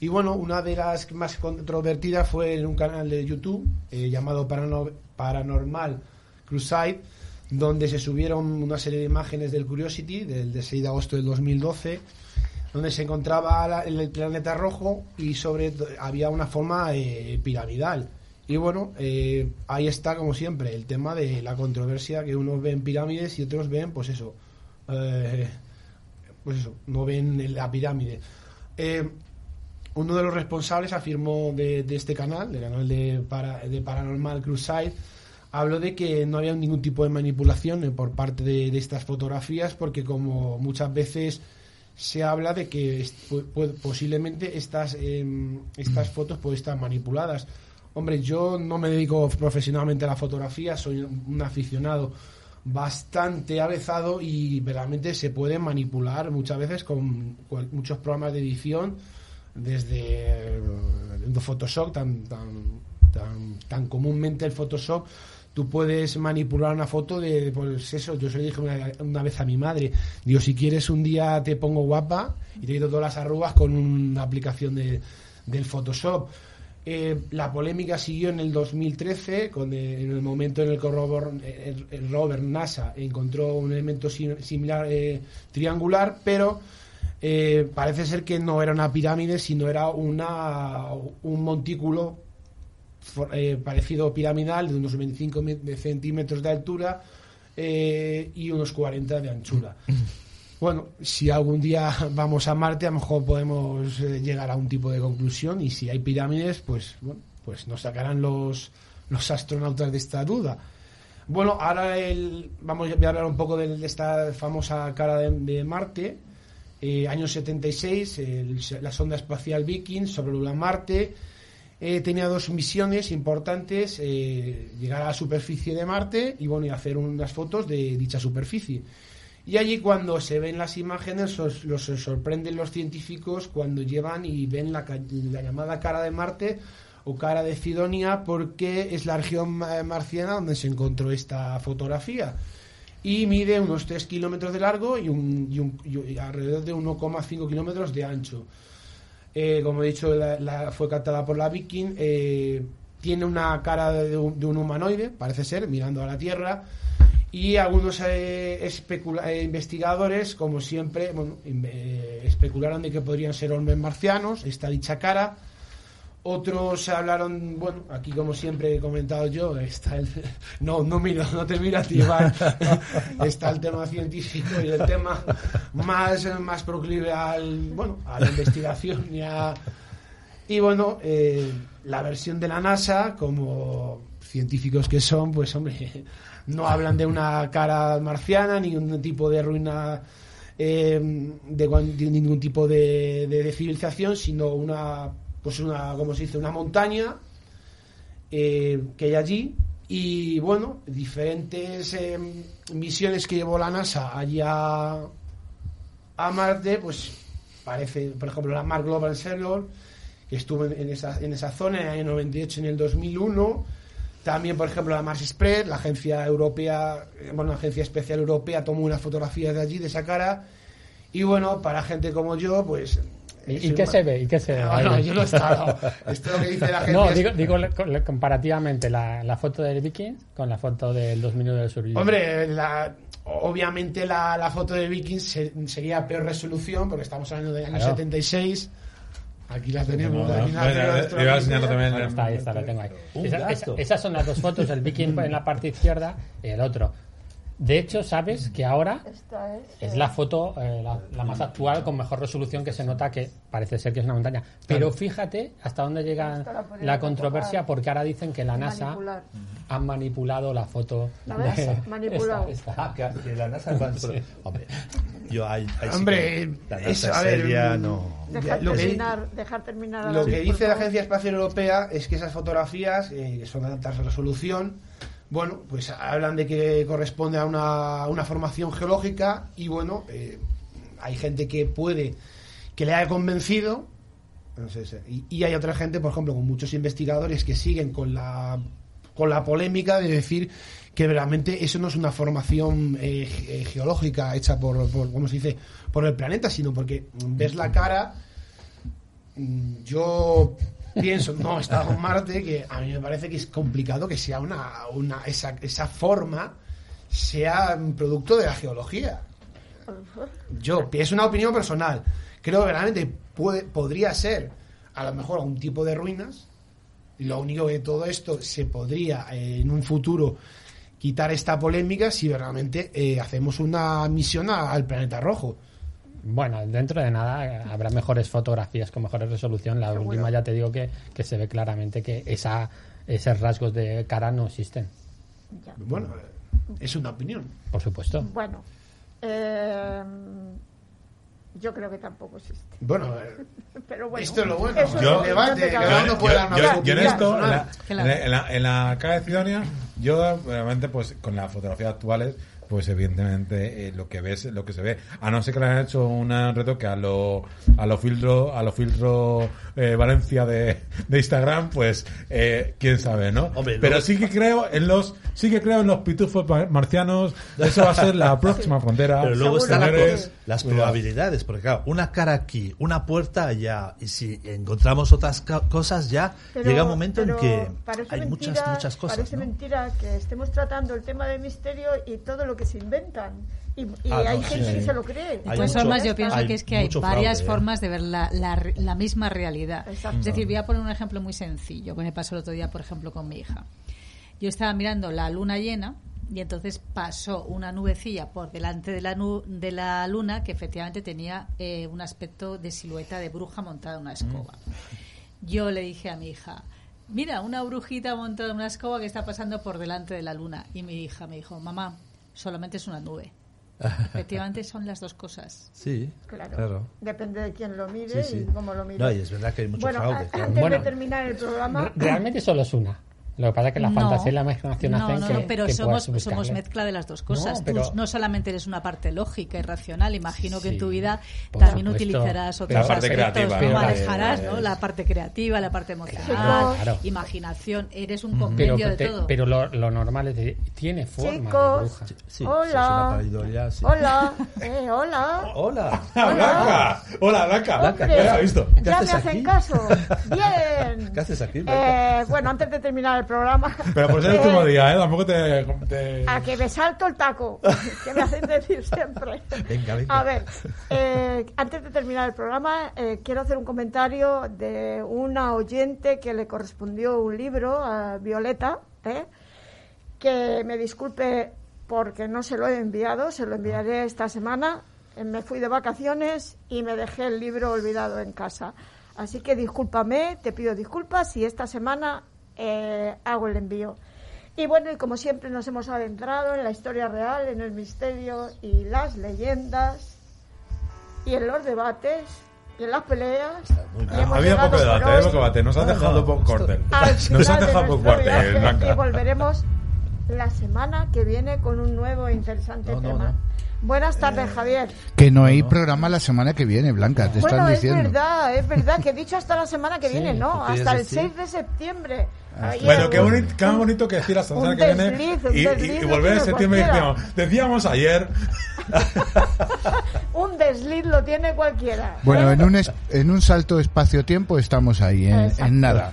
[SPEAKER 8] Y bueno, una de las más controvertidas fue en un canal de YouTube eh, llamado Paranormal Crusade, donde se subieron una serie de imágenes del Curiosity del 6 de agosto del 2012 donde se encontraba el planeta rojo y sobre había una forma eh, piramidal. Y bueno, eh, ahí está como siempre el tema de la controversia que unos ven pirámides y otros ven, pues eso, eh, pues eso, no ven la pirámide. uno de los responsables afirmó de, este canal, del canal de, de Paranormal Crusade, habló de que no había ningún tipo de manipulación por parte de estas fotografías porque como muchas veces se habla de que posiblemente estas, em, estas fotos pueden estar manipuladas. Hombre, yo no me dedico profesionalmente a la fotografía, soy un aficionado bastante avezado y verdaderamente se puede manipular muchas veces con, muchos programas de edición, desde el Photoshop, tan, tan, tan, tan comúnmente el Photoshop tú puedes manipular una foto de, pues eso, yo se lo dije una, vez a mi madre, digo, si quieres un día te pongo guapa y te quito todas las arrugas con una aplicación de, del Photoshop. Eh, la polémica siguió en el 2013, con eh, en el momento en el que el, rover NASA encontró un elemento similar eh, triangular, pero parece ser que no era una pirámide, sino era una, un montículo eh, parecido piramidal de unos 25 centímetros de altura eh, y unos 40 de anchura. (laughs) Bueno, si algún día (laughs) vamos a Marte, a lo mejor podemos eh, llegar a un tipo de conclusión y si hay pirámides, pues, bueno, pues nos sacarán los, los astronautas de esta duda. Bueno, ahora el, vamos a hablar un poco de, esta famosa cara de, Marte. año 76, la sonda espacial Viking sobre Marte eh, tenía dos misiones importantes, eh, llegar a la superficie de Marte y bueno, y hacer unas fotos de dicha superficie. Y allí cuando se ven las imágenes, los, sorprenden los científicos cuando llevan y ven la, llamada cara de Marte o cara de Sidonia porque es la región marciana donde se encontró esta fotografía. Y mide unos 3 kilómetros de largo y, un, y alrededor de 1,5 kilómetros de ancho. Eh, como he dicho, la, fue captada por la Viking. Eh, tiene una cara de un, humanoide, parece ser, mirando a la Tierra. Y algunos eh, investigadores, como siempre, especularon de que podrían ser hombres marcianos, esta dicha cara. Otros hablaron, bueno, aquí como siempre he comentado yo, está el, (laughs) no, no miro, no te miro a ti, (laughs) está el tema científico y el tema más, más proclive al, bueno, a la investigación y a, y bueno, eh, la versión de la NASA, como científicos que son, pues hombre, no hablan de una cara marciana, ni un tipo de ruina eh, de, ningún tipo de, de, civilización, sino una, pues una, como se dice, una montaña eh, que hay allí. Y bueno, diferentes misiones que llevó la NASA allá a Marte, pues parece, por ejemplo, la Mars Global Server estuvo en esa, en esa zona en el año 98 en el 2001. También, por ejemplo, la Mars Express, la agencia europea, eh, bueno, la agencia especial europea tomó unas fotografías de allí, de esa cara. Y bueno, para gente como yo, pues
[SPEAKER 6] ¿Y, qué se ve? ¿Y qué se ve? (laughs)
[SPEAKER 8] No, yo no he estado. (laughs) Esto lo que dice la gente.
[SPEAKER 6] No, digo, digo comparativamente la, la, foto del Viking con la foto del 2001 del Sur.
[SPEAKER 8] Hombre, la, obviamente la, la, foto de Viking sería peor resolución, porque estamos hablando del año 76. Aquí la tenemos. No,
[SPEAKER 6] también. está, ahí está, la tengo ahí. esas son las dos fotos, el viking en la parte izquierda y el otro. De hecho, sabes que ahora es, la foto eh, la, más actual con mejor resolución que se nota que parece ser que es una montaña. Pero fíjate hasta dónde llega la, controversia porque ahora dicen que la NASA ha manipulado la foto.
[SPEAKER 2] La NASA manipulado.
[SPEAKER 7] Ah, que, la NASA. Hombre, yo hay,
[SPEAKER 8] Hombre, a ver,
[SPEAKER 2] no. Dejar, lo terminar, que, dejar terminar
[SPEAKER 8] lo que dice la Agencia Espacial Europea es que esas fotografías, eh, que son de alta resolución, bueno, pues hablan de que corresponde a una, una formación geológica y bueno, eh, hay gente que puede, que le haya convencido, y, hay otra gente, por ejemplo, con muchos investigadores que siguen con la, con la polémica de decir que realmente eso no es una formación eh, eh, geológica hecha por, por, ¿cómo se dice?, por el planeta, sino porque ves la cara, mm, yo pienso, no, estaba en Marte, que a mí me parece que es complicado que sea una, una esa, esa forma sea producto de la geología. Yo, es una opinión personal. Creo que realmente puede, podría ser a lo mejor algún tipo de ruinas. Lo único que todo esto se podría eh, en un futuro quitar esta polémica si realmente eh, hacemos una misión al planeta rojo.
[SPEAKER 6] Bueno, dentro de nada eh, habrá mejores fotografías con mejores resolución. La última ya te digo que, que, se ve claramente que esa, esos rasgos de cara no existen.
[SPEAKER 8] Bueno, es una opinión.
[SPEAKER 6] Por supuesto.
[SPEAKER 2] Bueno, eh, yo creo que tampoco existe.
[SPEAKER 8] Bueno, eh, (laughs)
[SPEAKER 2] pero bueno,
[SPEAKER 8] esto es lo bueno. yo, debate, yo, puede
[SPEAKER 4] yo, yo, en esto, en la, en la, en la, cara de Cidonia, yo realmente, pues con las fotografías actuales pues evidentemente eh, lo que ves lo que se ve. A no ser que le hayan hecho un retoque a lo a los filtros a los filtros eh, Valencia de, de, Instagram pues eh, quién sabe no pero sí que creo en los sí que creo en los pitufos marcianos. Eso va a ser la (laughs) próxima frontera.
[SPEAKER 7] Pero luego están las, probabilidades porque claro una cara aquí una puerta allá y si encontramos otras cosas ya llega un momento en que hay muchas muchas cosas
[SPEAKER 2] parece mentira que estemos tratando el tema del misterio y todo lo que se inventan. Y, ah, hay gente que se lo cree.
[SPEAKER 9] Pues más yo pienso que es que hay varias ¿eh? formas de ver la, la, misma realidad. Es decir, voy a poner un ejemplo muy sencillo que me pasó el otro día, por ejemplo, con mi hija. Yo estaba mirando la luna llena y entonces pasó una nubecilla por delante de la, de la luna que efectivamente tenía eh, un aspecto de silueta de bruja montada en una escoba. Mm. Yo le dije a mi hija, mira, una brujita montada en una escoba que está pasando por delante de la luna. Y mi hija me dijo, mamá, solamente es una nube. (laughs) Efectivamente son las dos cosas.
[SPEAKER 7] Sí, claro.
[SPEAKER 2] Depende de quién lo mire y cómo lo mire. No,
[SPEAKER 7] y es verdad que hay mucho bueno, fraude.
[SPEAKER 2] Antes de terminar el programa...
[SPEAKER 6] Realmente solo es una. Lo que pasa es que la fantasía y la imaginación hacen
[SPEAKER 9] no,
[SPEAKER 6] que,
[SPEAKER 9] no, pero somos, somos mezcla de las dos cosas. Tú no solamente eres una parte lógica y racional, imagino que en tu vida también utilizarás otros aspectos, ¿no? manejarás ¿no? la parte creativa, la parte emocional, imaginación, eres un compendio de todo.
[SPEAKER 6] Pero lo, lo, normal es que tiene forma de bruja.
[SPEAKER 2] Sí, hola. hola. (laughs) Eh, hola. (laughs)
[SPEAKER 7] Hola.
[SPEAKER 4] Blanca. Hola, Blanca. Blanca, ¿qué has visto?
[SPEAKER 2] Ya me hacen caso. (laughs) Bien.
[SPEAKER 7] ¿Qué haces aquí?
[SPEAKER 2] Eh, bueno, antes de terminar el el programa.
[SPEAKER 4] Pero por ser el último día, ¿eh? Tampoco te,
[SPEAKER 2] A que me salto el taco, que me hacen decir siempre. (laughs)
[SPEAKER 7] Venga, venga.
[SPEAKER 2] A ver, eh, antes de terminar el programa, eh, quiero hacer un comentario de una oyente que le correspondió un libro a Violeta, ¿eh? que me disculpe porque no se lo he enviado, se lo enviaré esta semana. Me fui de vacaciones y me dejé el libro olvidado en casa. Así que discúlpame, te pido disculpas y esta semana eh, hago el envío. Y bueno, y como siempre nos hemos adentrado en la historia real, en el misterio y las leyendas y en los debates y en las peleas.
[SPEAKER 4] Ha habido poco debate, ¿eh? poco debate. Nos has dejado poco corte. Nos has dejado poco corte,
[SPEAKER 2] Y volveremos la semana que viene con un nuevo e interesante tema. Buenas tardes, Javier.
[SPEAKER 5] Que no hay programa la semana que viene, Blanca, te
[SPEAKER 2] bueno,
[SPEAKER 5] están diciendo.
[SPEAKER 2] es verdad, es verdad, que he dicho hasta la semana que viene, no, hasta el 6 de septiembre.
[SPEAKER 4] Bueno, qué bonito, qué bonito que decir la semana que viene y, y, volver en septiembre y decíamos, decíamos ayer. (laughs)
[SPEAKER 2] un desliz lo tiene cualquiera.
[SPEAKER 5] Bueno, en un, en un salto espacio-tiempo estamos ahí, en, nada.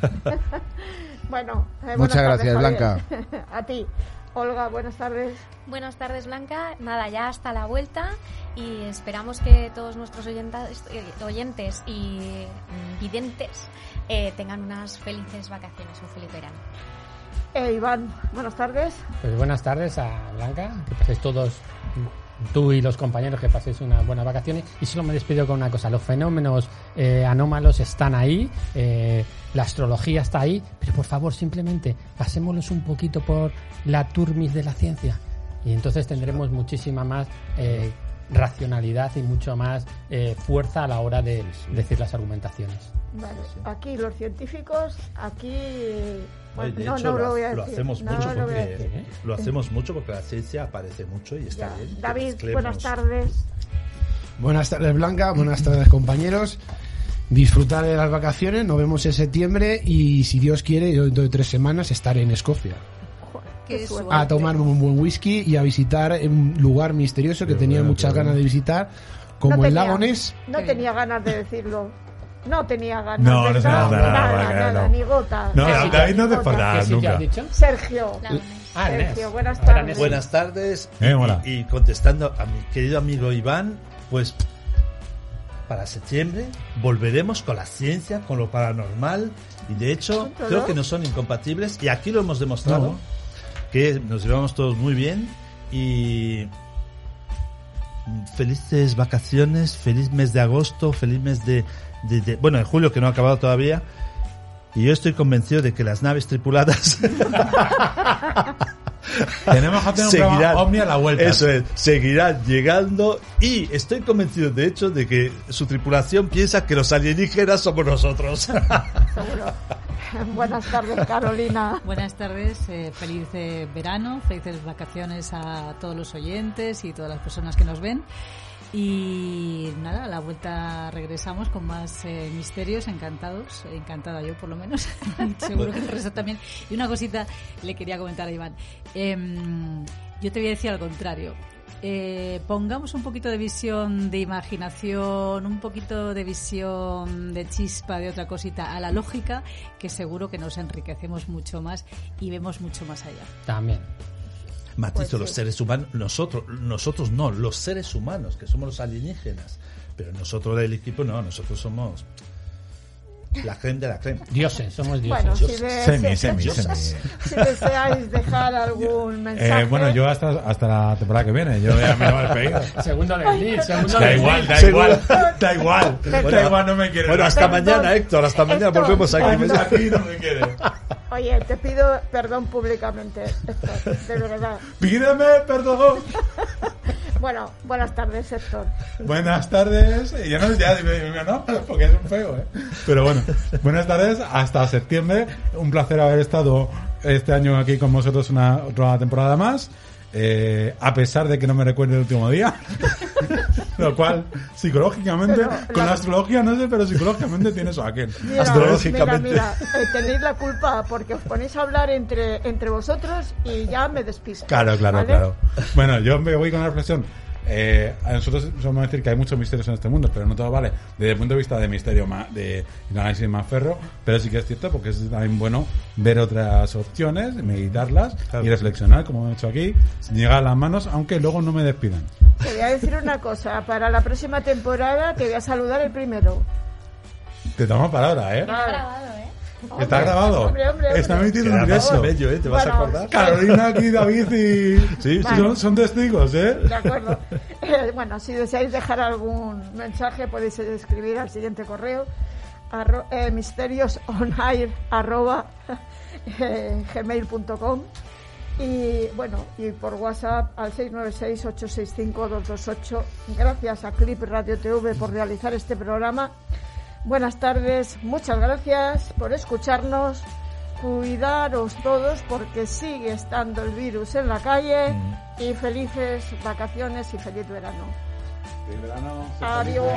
[SPEAKER 5] (laughs)
[SPEAKER 2] bueno,
[SPEAKER 5] eh, muchas gracias, Blanca. (laughs)
[SPEAKER 2] A ti. Olga, buenas tardes.
[SPEAKER 3] Buenas tardes, Blanca. Nada, ya hasta la vuelta y esperamos que todos nuestros oyentes, eh, oyentes y mm, videntes eh, tengan unas felices vacaciones, un feliz verano.
[SPEAKER 2] Eh, Iván, buenas tardes.
[SPEAKER 6] Pues buenas tardes a Blanca, que paséis todos tú y los compañeros que paséis unas buenas vacaciones. Y solo me despido con una cosa, los fenómenos eh, anómalos están ahí, eh, la astrología está ahí, pero por favor simplemente pasémoslos un poquito por la turmis de la ciencia y entonces tendremos muchísima más eh, racionalidad y mucho más fuerza a la hora de decir las argumentaciones.
[SPEAKER 2] Vale. Aquí los científicos, aquí
[SPEAKER 7] no, no lo, voy a decir. hacemos mucho porque lo, hacemos mucho porque la ciencia aparece mucho y está bien.
[SPEAKER 2] David, buenas tardes.
[SPEAKER 8] Buenas tardes Blanca, buenas tardes compañeros. Disfrutar de las vacaciones, nos vemos en septiembre y si Dios quiere, dentro de tres semanas estaré en Escocia. A tomar un buen whisky y a visitar un lugar misterioso que tenía muchas ganas de visitar, como el lago Ness.
[SPEAKER 2] No tenía ganas de decirlo. No tenía ganas. No, no se nada, nada, nada, ni gota.
[SPEAKER 4] No, David no te falta nunca.
[SPEAKER 2] Sergio.
[SPEAKER 7] Ah, Sergio, buenas tardes. Buenas tardes.
[SPEAKER 4] Eh,
[SPEAKER 7] y, contestando a mi querido amigo Iván, pues para septiembre volveremos con la ciencia, con lo paranormal y de hecho creo que no son incompatibles y aquí lo hemos demostrado que nos llevamos todos muy bien y felices vacaciones, feliz mes de agosto, feliz mes de bueno, en julio que no ha acabado todavía. Y yo estoy convencido de que las naves tripuladas (laughs)
[SPEAKER 4] Tenemos que tener un ovni a la vuelta.
[SPEAKER 7] Eso es, seguirán llegando y estoy convencido, de hecho, de que su tripulación piensa que los alienígenas somos nosotros. (laughs)
[SPEAKER 2] Buenas tardes, Carolina.
[SPEAKER 9] Buenas tardes, eh, feliz eh, verano, felices vacaciones a todos los oyentes y todas las personas que nos ven. Y nada, a la vuelta regresamos con más eh, misterios, encantados, encantada yo por lo menos, (laughs) seguro que el también. Y una cosita le quería comentar a Iván. Em, yo te voy a decir al contrario. Eh, pongamos un poquito de visión de imaginación, un poquito de visión de chispa, de otra cosita a la lógica, que seguro que nos enriquecemos mucho más y vemos mucho más allá.
[SPEAKER 6] También.
[SPEAKER 7] Matizo, los seres humanos, nosotros, nosotros no, los seres humanos, que somos los alienígenas. Pero nosotros del equipo no, nosotros somos la crema de la crema.
[SPEAKER 6] Dioses, somos dioses.
[SPEAKER 2] Bueno, si semi, semi, (laughs) semi. Si deseáis dejar algún eh, mensaje.
[SPEAKER 4] Eh, bueno, yo hasta, hasta la temporada que viene. Yo ya me voy a pedir. (laughs)
[SPEAKER 6] Segundo del segundo
[SPEAKER 4] Da igual, da igual, da igual. Da igual, no me quiere.
[SPEAKER 7] Bueno, hasta mañana, Héctor, hasta mañana volvemos aquí.
[SPEAKER 4] aquí no me quiere.
[SPEAKER 2] Oye, te pido perdón públicamente, Héctor, de verdad. (laughs)
[SPEAKER 4] Pídeme perdón. (laughs)
[SPEAKER 2] Bueno, buenas tardes, Héctor.
[SPEAKER 4] Buenas tardes. Ya no, ya, no, porque es un feo, ¿eh? Pero bueno, buenas tardes. Hasta septiembre. Un placer haber estado este año aquí con vosotros una otra temporada más. Eh, a pesar de que no me recuerde el último día. (laughs) Lo cual, psicológicamente, con la astrología no sé, pero psicológicamente tiene eso aquel.
[SPEAKER 2] Astrológicamente. Mira, mira, eh, tenéis la culpa porque os ponéis a hablar entre, entre vosotros y ya me despisto.
[SPEAKER 4] Claro, claro, claro. Bueno, yo me voy con la reflexión. Eh, a nosotros somos decir que hay muchos misterios en este mundo, pero no todo vale desde el punto de vista de misterio más, de análisis más ferro, pero sí que es cierto porque es también bueno ver otras opciones, meditarlas y reflexionar, como hemos hecho aquí, llegar a las manos, aunque luego no me despidan.
[SPEAKER 2] Te voy a decir una cosa, para la próxima temporada te voy a saludar el primero.
[SPEAKER 4] Te tomo palabra, ¿eh?
[SPEAKER 3] ¿eh?
[SPEAKER 4] ¿Está grabado?
[SPEAKER 2] Hombre, hombre, hombre.
[SPEAKER 4] Está emitido un beso.
[SPEAKER 7] bello, ¿eh? ¿Te vas a
[SPEAKER 2] Bueno,
[SPEAKER 7] acordar?
[SPEAKER 4] Carolina aquí, David y...
[SPEAKER 7] Sí, sí.
[SPEAKER 4] Son, son testigos, ¿eh?
[SPEAKER 2] De acuerdo. Eh, bueno, si deseáis dejar algún mensaje podéis escribir al siguiente correo arro, eh, misteriosonair arroba (laughs) eh, gmail.com y bueno y por WhatsApp al 696-865-228 gracias a Clip Radio TV por realizar este programa buenas tardes muchas gracias por escucharnos cuidaros todos porque sigue estando el virus en la calle y felices vacaciones y feliz verano.
[SPEAKER 4] De verano,
[SPEAKER 2] Adiós.